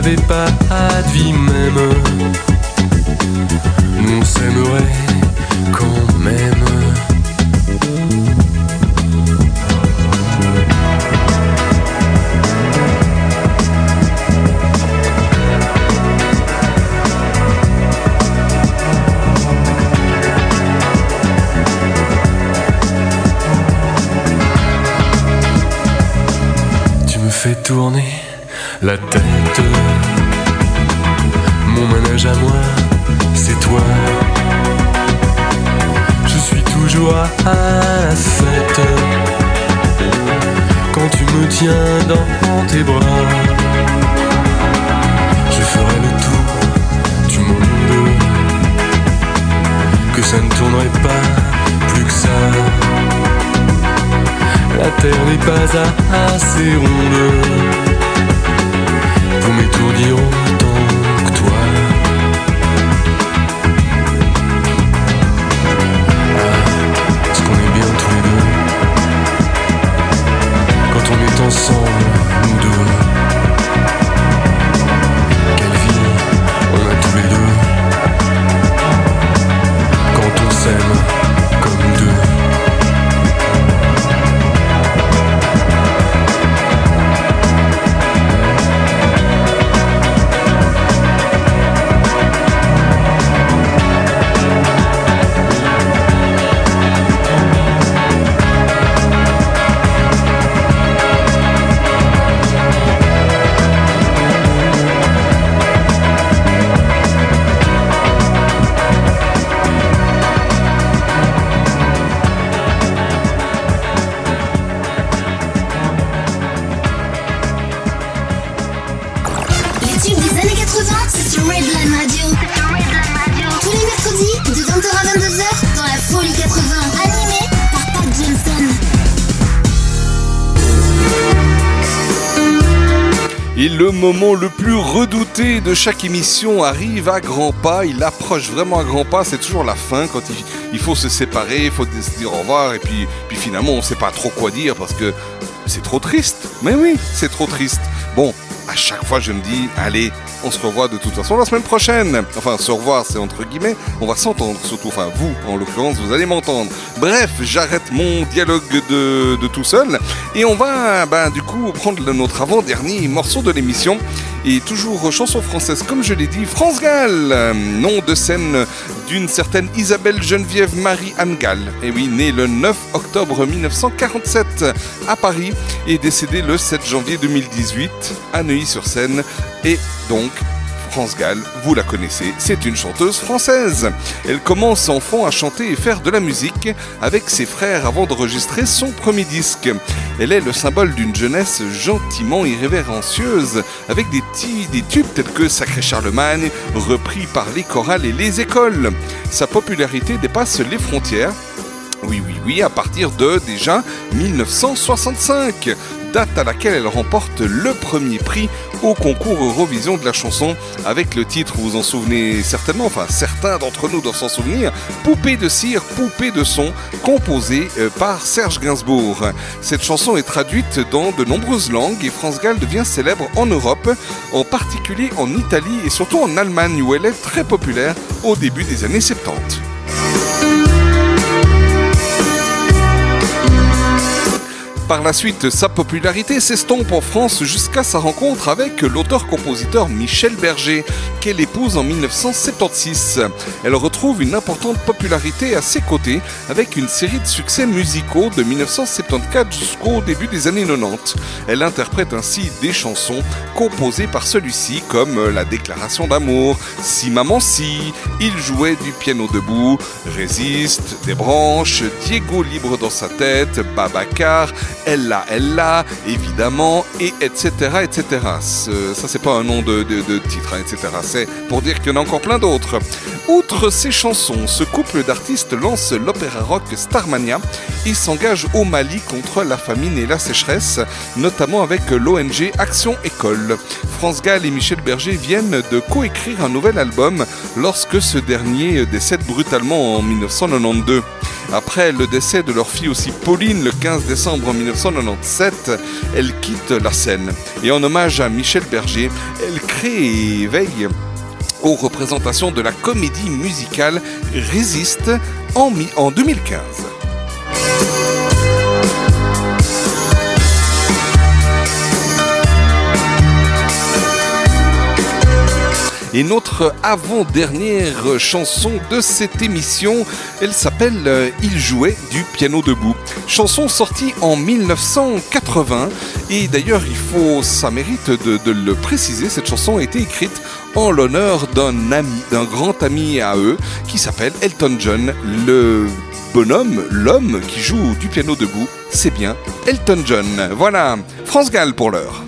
avait pas vie même Et le moment le plus redouté de chaque émission arrive à grands pas. Il approche vraiment à grands pas. C'est toujours la fin quand il, faut se séparer, il faut se dire au revoir. Et puis, puis finalement, on ne sait pas trop quoi dire parce que c'est trop triste. Mais oui, c'est trop triste. Bon, à chaque fois, je me dis, allez, on se revoit de toute façon la semaine prochaine. Enfin, se revoir, c'est entre guillemets. On va s'entendre surtout. Enfin, vous, en l'occurrence, vous allez m'entendre. Bref, j'arrête mon dialogue de, tout seul. Et on va, ben, du coup, prendre notre avant-dernier morceau de l'émission. Et toujours chanson française, comme je l'ai dit, France Gall. Nom de scène d'une certaine Isabelle Geneviève Marie-Anne Gall. Et oui, née le 9 octobre 1947 à Paris et décédée le 7 janvier 2018 à Neuilly-sur-Seine. Et donc, France Gall, vous la connaissez, c'est une chanteuse française. Elle commence enfant à chanter et faire de la musique avec ses frères avant d'enregistrer son premier disque. Elle est le symbole d'une jeunesse gentiment irrévérencieuse, avec des, des tubes tels que Sacré Charlemagne, repris par les chorales et les écoles. Sa popularité dépasse les frontières oui, oui, oui, à partir de déjà 1965, date à laquelle elle remporte le premier prix au concours Eurovision de la chanson avec le titre, vous en souvenez certainement, enfin certains d'entre nous doivent s'en souvenir, Poupée de cire, poupée de son, composée euh, par Serge Gainsbourg. Cette chanson est traduite dans de nombreuses langues et France Gall devient célèbre en Europe, en particulier en Italie et surtout en Allemagne où elle est très populaire au début des années 70. Par la suite, sa popularité s'estompe en France jusqu'à sa rencontre avec l'auteur-compositeur Michel Berger, qu'elle épouse en 1976. Elle retrouve une importante popularité à ses côtés avec une série de succès musicaux de 1974 jusqu'au début des années 90. Elle interprète ainsi des chansons composées par celui-ci comme La déclaration d'amour, Si maman si, Il jouait du piano debout, Résiste, Des branches, Diego libre dans sa tête, Babacar, Ella Ella, évidemment, et etc. etc. Ça c'est pas un nom de, de- titre, hein, etc. C'est pour dire qu'il y en a encore plein d'autres. Outre ces chansons, ce couple d'artistes lance l'opéra rock Starmania et s'engage au Mali contre la famine et la sécheresse, notamment avec l'ONG Action École. France Gall et Michel Berger viennent de coécrire un nouvel album lorsque ce dernier décède brutalement en 1992. Après le décès de leur fille aussi Pauline le 15 décembre 1997, elle quitte la scène. Et en hommage à Michel Berger, elle crée et veille aux représentations de la comédie musicale Résiste en, en 2015. Et notre avant-dernière chanson de cette émission, elle s'appelle euh, Il jouait du piano debout. Chanson sortie en 1980. Et d'ailleurs, il faut, ça mérite de, le préciser, cette chanson a été écrite en l'honneur d'un ami, d'un grand ami à eux, qui s'appelle Elton John. Le bonhomme, l'homme qui joue du piano debout, c'est bien Elton John. Voilà, France Gall pour l'heure.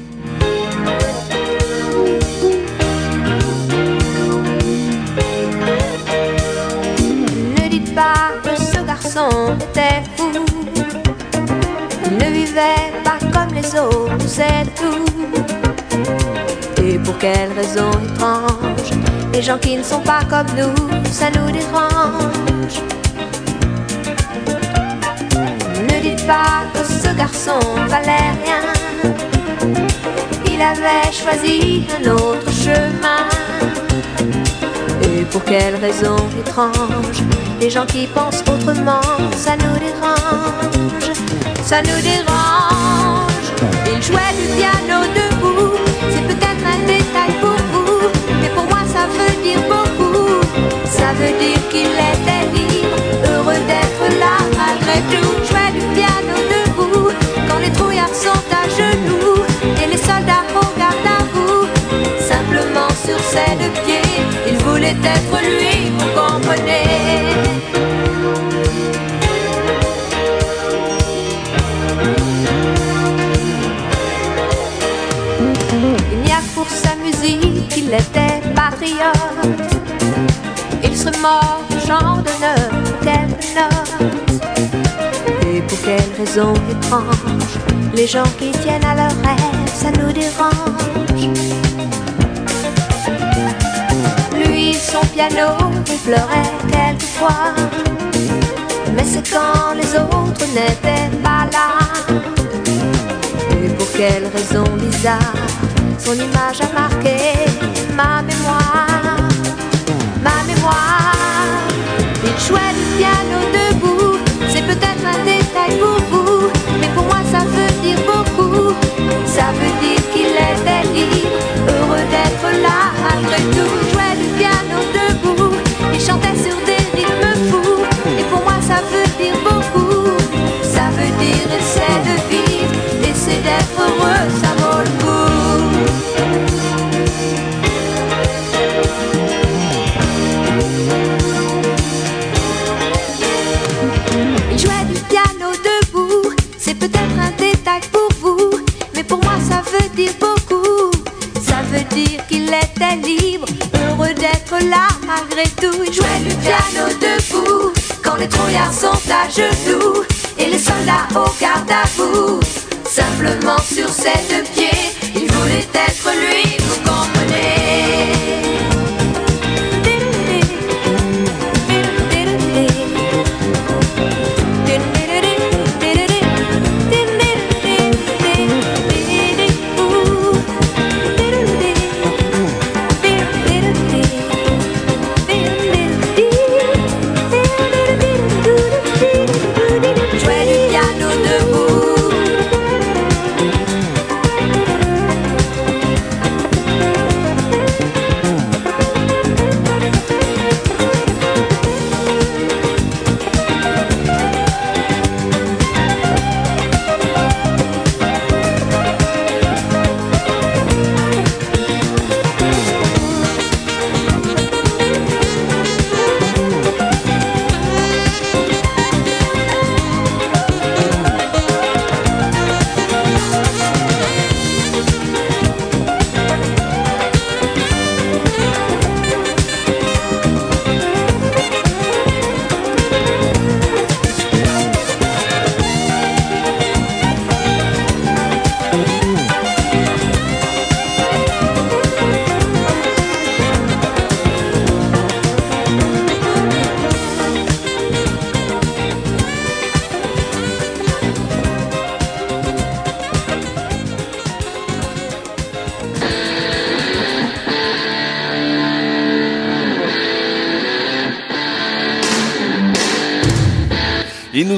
Pas que ce garçon était fou. Il ne vivait pas comme les autres, c'est tout. Et pour quelle raison étrange Les gens qui ne sont pas comme nous, ça nous dérange. Ne dites pas que ce garçon valait rien. Il avait choisi un autre chemin. Et pour quelle raison étrange Les gens qui pensent autrement, ça nous dérange, ça nous dérange. Il jouait du piano debout, c'est peut-être un détail pour vous, mais pour moi ça veut dire beaucoup. Ça veut dire qu'il était libre, heureux d'être là malgré tout. Jouait du piano debout, quand les trouillards sont à genoux et les soldats regardent à vous. Simplement sur ses deux pieds, il voulait être lui, Il n'y a pour sa musique qu'il était patriote. Il serait mort d'honneur, quelques notes. Et pour quelle raison étrange Les gens qui tiennent à leur rêve, ça nous dérange. Son piano, il pleurait quelquefois. Mais c'est quand les autres n'étaient pas là. Et pour quelle raison bizarre Son image a marqué ma mémoire? Ma mémoire Il jouait du piano debout C'est peut-être un détail pour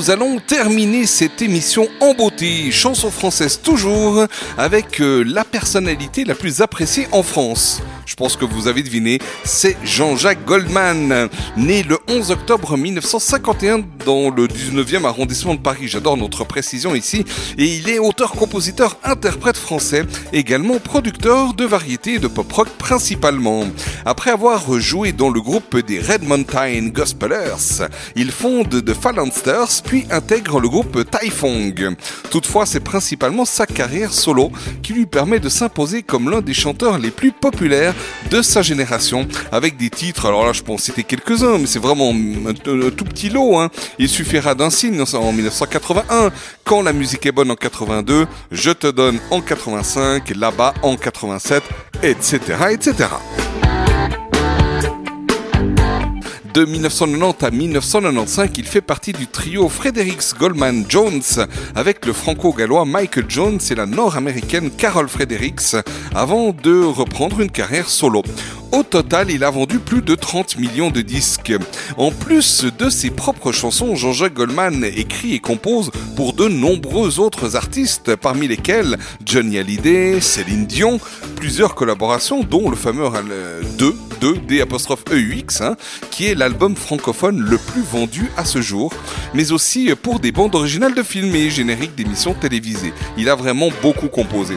nous allons terminer cette émission en beauté, chanson française toujours, avec euh, la personnalité la plus appréciée en France. Je pense que vous avez deviné, c'est Jean-Jacques Goldman, né le 11 octobre 1951 dans le 19e arrondissement de Paris. J'adore notre précision ici. Et il est auteur, compositeur, interprète français, également producteur de variétés de pop rock principalement. Après avoir joué dans le groupe des Red Mountain Gospelers, il fonde The Phalansters puis intègre le groupe Taifong. Toutefois, c'est principalement sa carrière solo qui lui permet de s'imposer comme l'un des chanteurs les plus populaires de sa génération, avec des titres, alors là je peux en citer quelques-uns, mais c'est vraiment un tout petit lot. Hein. Il suffira d'un signe en 1981, Quand la musique est bonne en 82, Je te donne en 85, Là-bas en 87, etc. etc. De 1990 à 1995, il fait partie du trio Fredericks Goldman Jones avec le franco-gallois Michael Jones et la nord-américaine Carol Fredericks avant de reprendre une carrière solo. Au total, il a vendu plus de 30 millions de disques. En plus de ses propres chansons, Jean-Jacques Goldman écrit et compose pour de nombreux autres artistes, parmi lesquels Johnny Hallyday, Céline Dion, plusieurs collaborations, dont le fameux euh, 2, 2, D apostrophe EUX, hein, qui est l'album francophone le plus vendu à ce jour, mais aussi pour des bandes originales de films et génériques d'émissions télévisées. Il a vraiment beaucoup composé.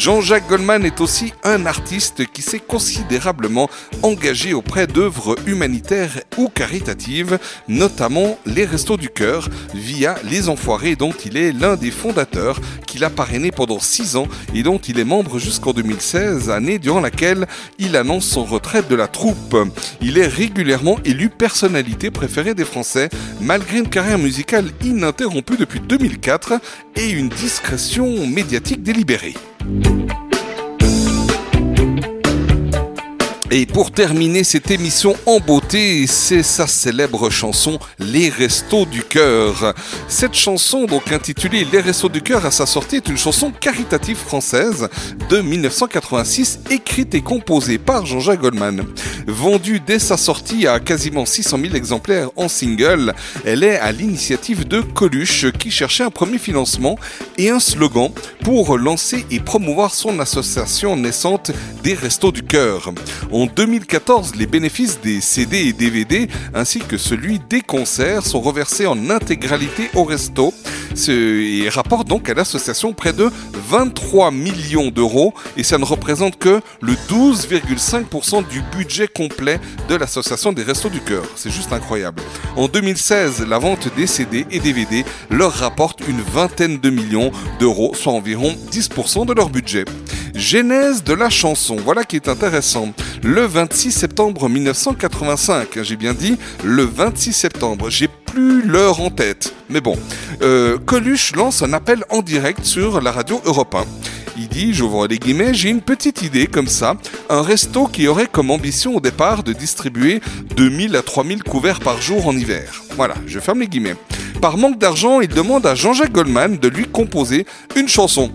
Jean-Jacques Goldman est aussi un artiste qui s'est considérablement engagé auprès d'œuvres humanitaires ou caritatives, notamment les Restos du Cœur, via Les Enfoirés, dont il est l'un des fondateurs, qu'il a parrainé pendant 6 ans et dont il est membre jusqu'en 2016, année durant laquelle il annonce son retraite de la troupe. Il est régulièrement élu personnalité préférée des Français, malgré une carrière musicale ininterrompue depuis 2004 et une discrétion médiatique délibérée. thank you Et pour terminer cette émission en beauté, c'est sa célèbre chanson Les Restos du Cœur. Cette chanson, donc intitulée Les Restos du Cœur à sa sortie, est une chanson caritative française de 1986, écrite et composée par Jean-Jacques Goldman. Vendue dès sa sortie à quasiment 600 000 exemplaires en single, elle est à l'initiative de Coluche qui cherchait un premier financement et un slogan pour lancer et promouvoir son association naissante des Restos du Cœur. En 2014, les bénéfices des CD et DVD ainsi que celui des concerts sont reversés en intégralité au resto et rapportent donc à l'association près de 23 millions d'euros et ça ne représente que le 12,5% du budget complet de l'association des Restos du Cœur. C'est juste incroyable. En 2016, la vente des CD et DVD leur rapporte une vingtaine de millions d'euros, soit environ 10% de leur budget. Genèse de la chanson, voilà qui est intéressant. Le 26 septembre 1985, hein, j'ai bien dit le 26 septembre, j'ai plus l'heure en tête. Mais bon, euh, Coluche lance un appel en direct sur la radio Europe 1. Il dit, j'ouvre les guillemets, j'ai une petite idée comme ça, un resto qui aurait comme ambition au départ de distribuer 2000 à 3000 couverts par jour en hiver. Voilà, je ferme les guillemets. Par manque d'argent, il demande à Jean-Jacques Goldman de lui composer une chanson.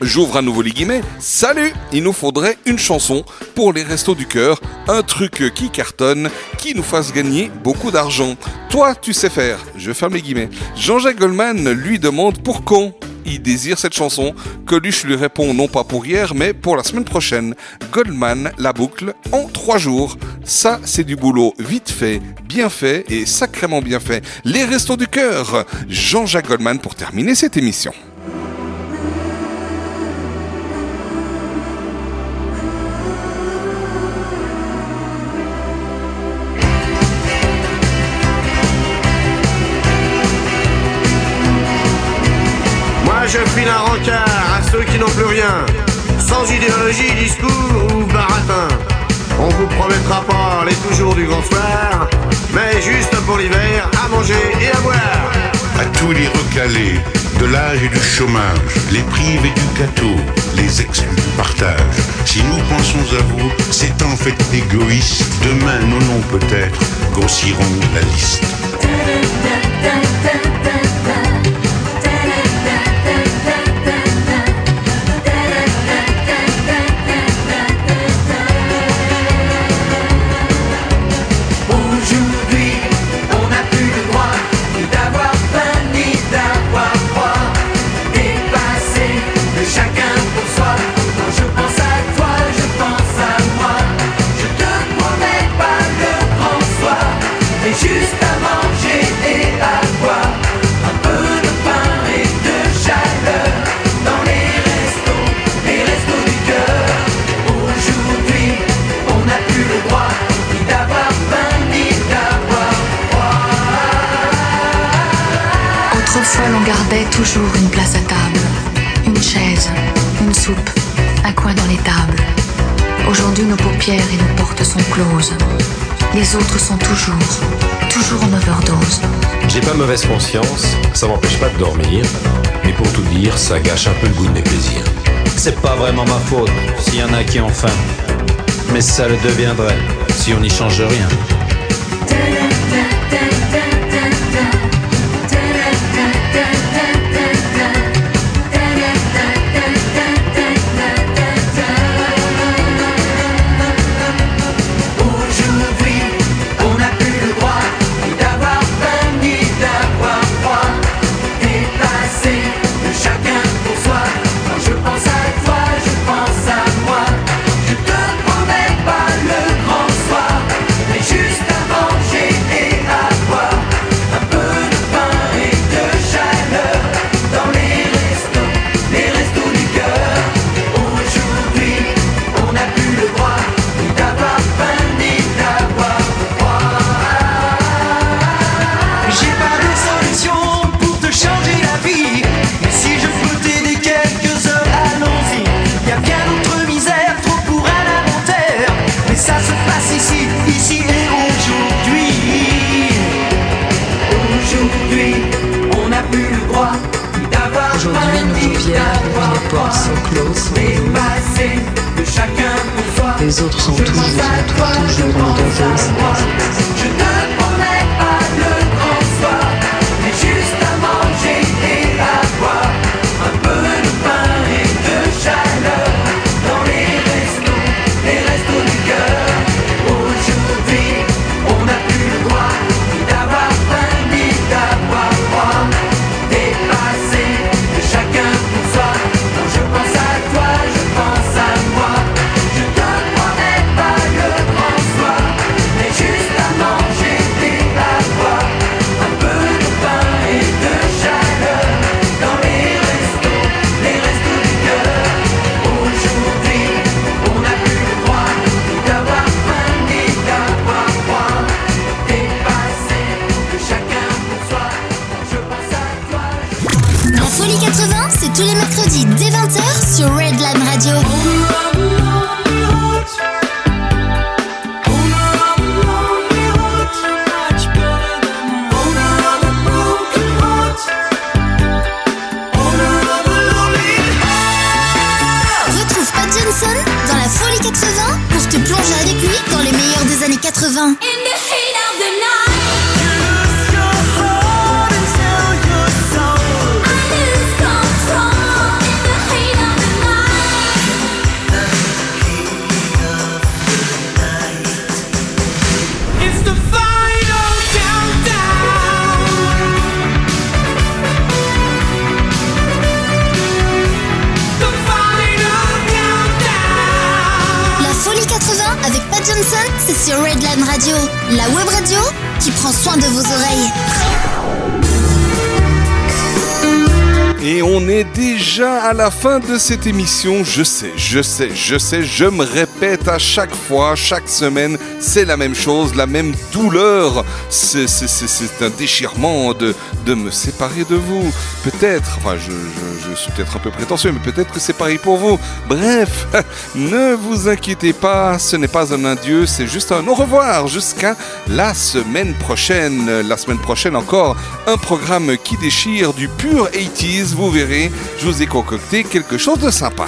J'ouvre à nouveau les guillemets. Salut Il nous faudrait une chanson pour les restos du cœur, un truc qui cartonne, qui nous fasse gagner beaucoup d'argent. Toi, tu sais faire. Je ferme les guillemets. Jean-Jacques Goldman lui demande pour quand il désire cette chanson. Coluche lui répond non pas pour hier, mais pour la semaine prochaine. Goldman la boucle en trois jours. Ça, c'est du boulot vite fait, bien fait et sacrément bien fait. Les restos du cœur. Jean-Jacques Goldman pour terminer cette émission. N'ont plus rien, sans idéologie, discours ou baratin. On vous promettra pas les toujours du grand soir, mais juste pour l'hiver, à manger et à boire. À tous les recalés, de l'âge et du chômage, les privés du gâteau, les exclus du partage. Si nous pensons à vous, c'est en fait égoïste. Demain, nos noms peut-être grossiront la liste. L'on gardait toujours une place à table, une chaise, une soupe, un coin dans les tables. Aujourd'hui, nos paupières et nos portes sont closes. Les autres sont toujours, toujours en overdose. J'ai pas mauvaise conscience, ça m'empêche pas de dormir, mais pour tout dire, ça gâche un peu le goût de mes plaisirs. C'est pas vraiment ma faute s'il y en a qui ont faim. Mais ça le deviendrait si on n'y change rien. Aujourd'hui, Les autres sont toujours, toujours en overdose. Je te Radio, la web radio qui prend soin de vos oreilles. Et on est déjà à la fin de cette émission. Je sais, je sais, je sais, je me répète à chaque fois, chaque semaine, c'est la même chose, la même douleur. C'est un déchirement de, de me séparer de vous. Peut-être, enfin, je suis peut-être un peu prétentieux, mais peut-être que c'est pareil pour vous. Bref, ne vous inquiétez pas, ce n'est pas un adieu, c'est juste un au revoir jusqu'à la semaine prochaine. La semaine prochaine encore, un programme qui déchire du pur 80s. Vous verrez, je vous ai concocté quelque chose de sympa.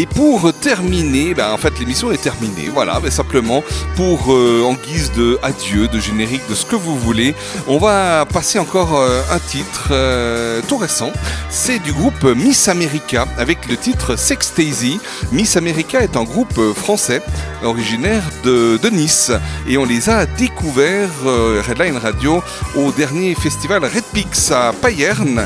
Et pour terminer, ben, en fait l'émission est terminée, voilà, mais simplement pour euh, en guise de adieu, de générique, de ce que vous voulez, on va passer encore euh, un titre euh, tout récent. C'est du groupe Miss America avec le titre Sextasy. Miss America est un groupe français originaire de, de Nice et on les a découverts Redline Radio au dernier festival Red Pix à Payerne.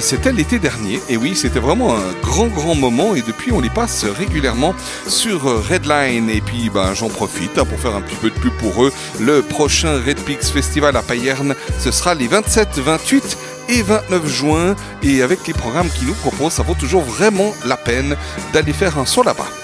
C'était l'été dernier et oui, c'était vraiment un grand grand moment et depuis on les passe régulièrement sur euh, Redline et puis ben j'en profite hein, pour faire un petit peu de pub pour eux. Le prochain Red Pix Festival à Payerne, ce sera les 27, 28 et 29 juin et avec les programmes qu'ils nous proposent, ça vaut toujours vraiment la peine d'aller faire un saut là-bas.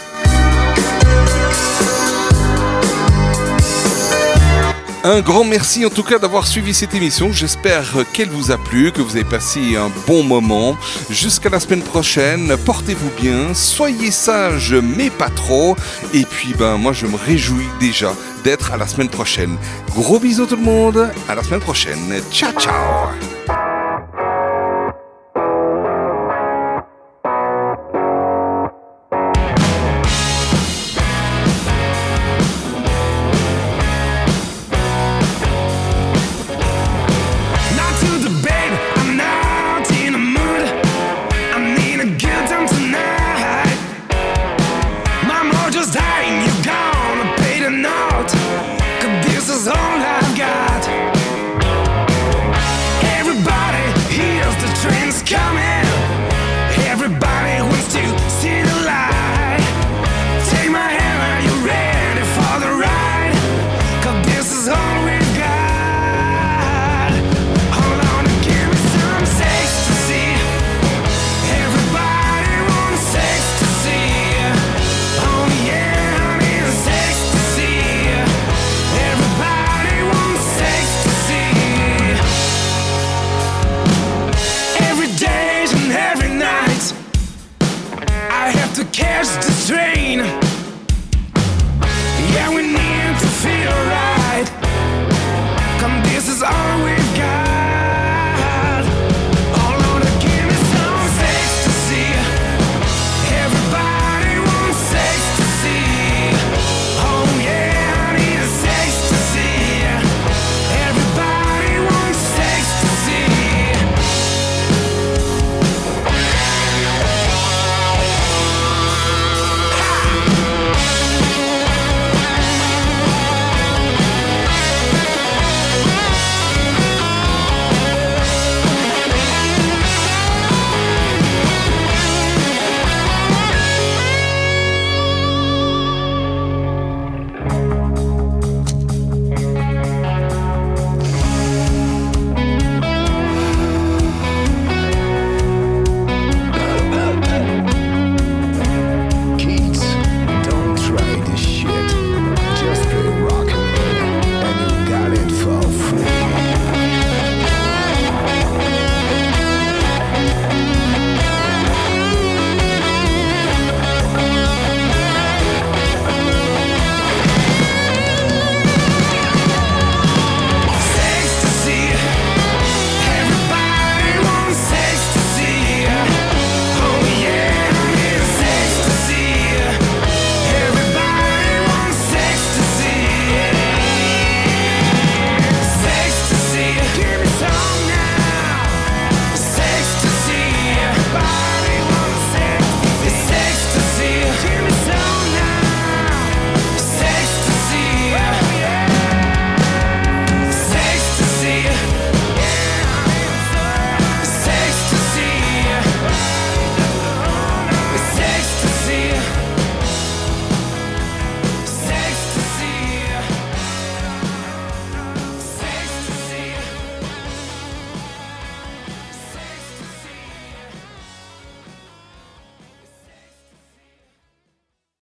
Un grand merci en tout cas d'avoir suivi cette émission. J'espère qu'elle vous a plu, que vous avez passé un bon moment. Jusqu'à la semaine prochaine, portez-vous bien, soyez sages mais pas trop. Et puis ben moi je me réjouis déjà d'être à la semaine prochaine. Gros bisous tout le monde, à la semaine prochaine. Ciao ciao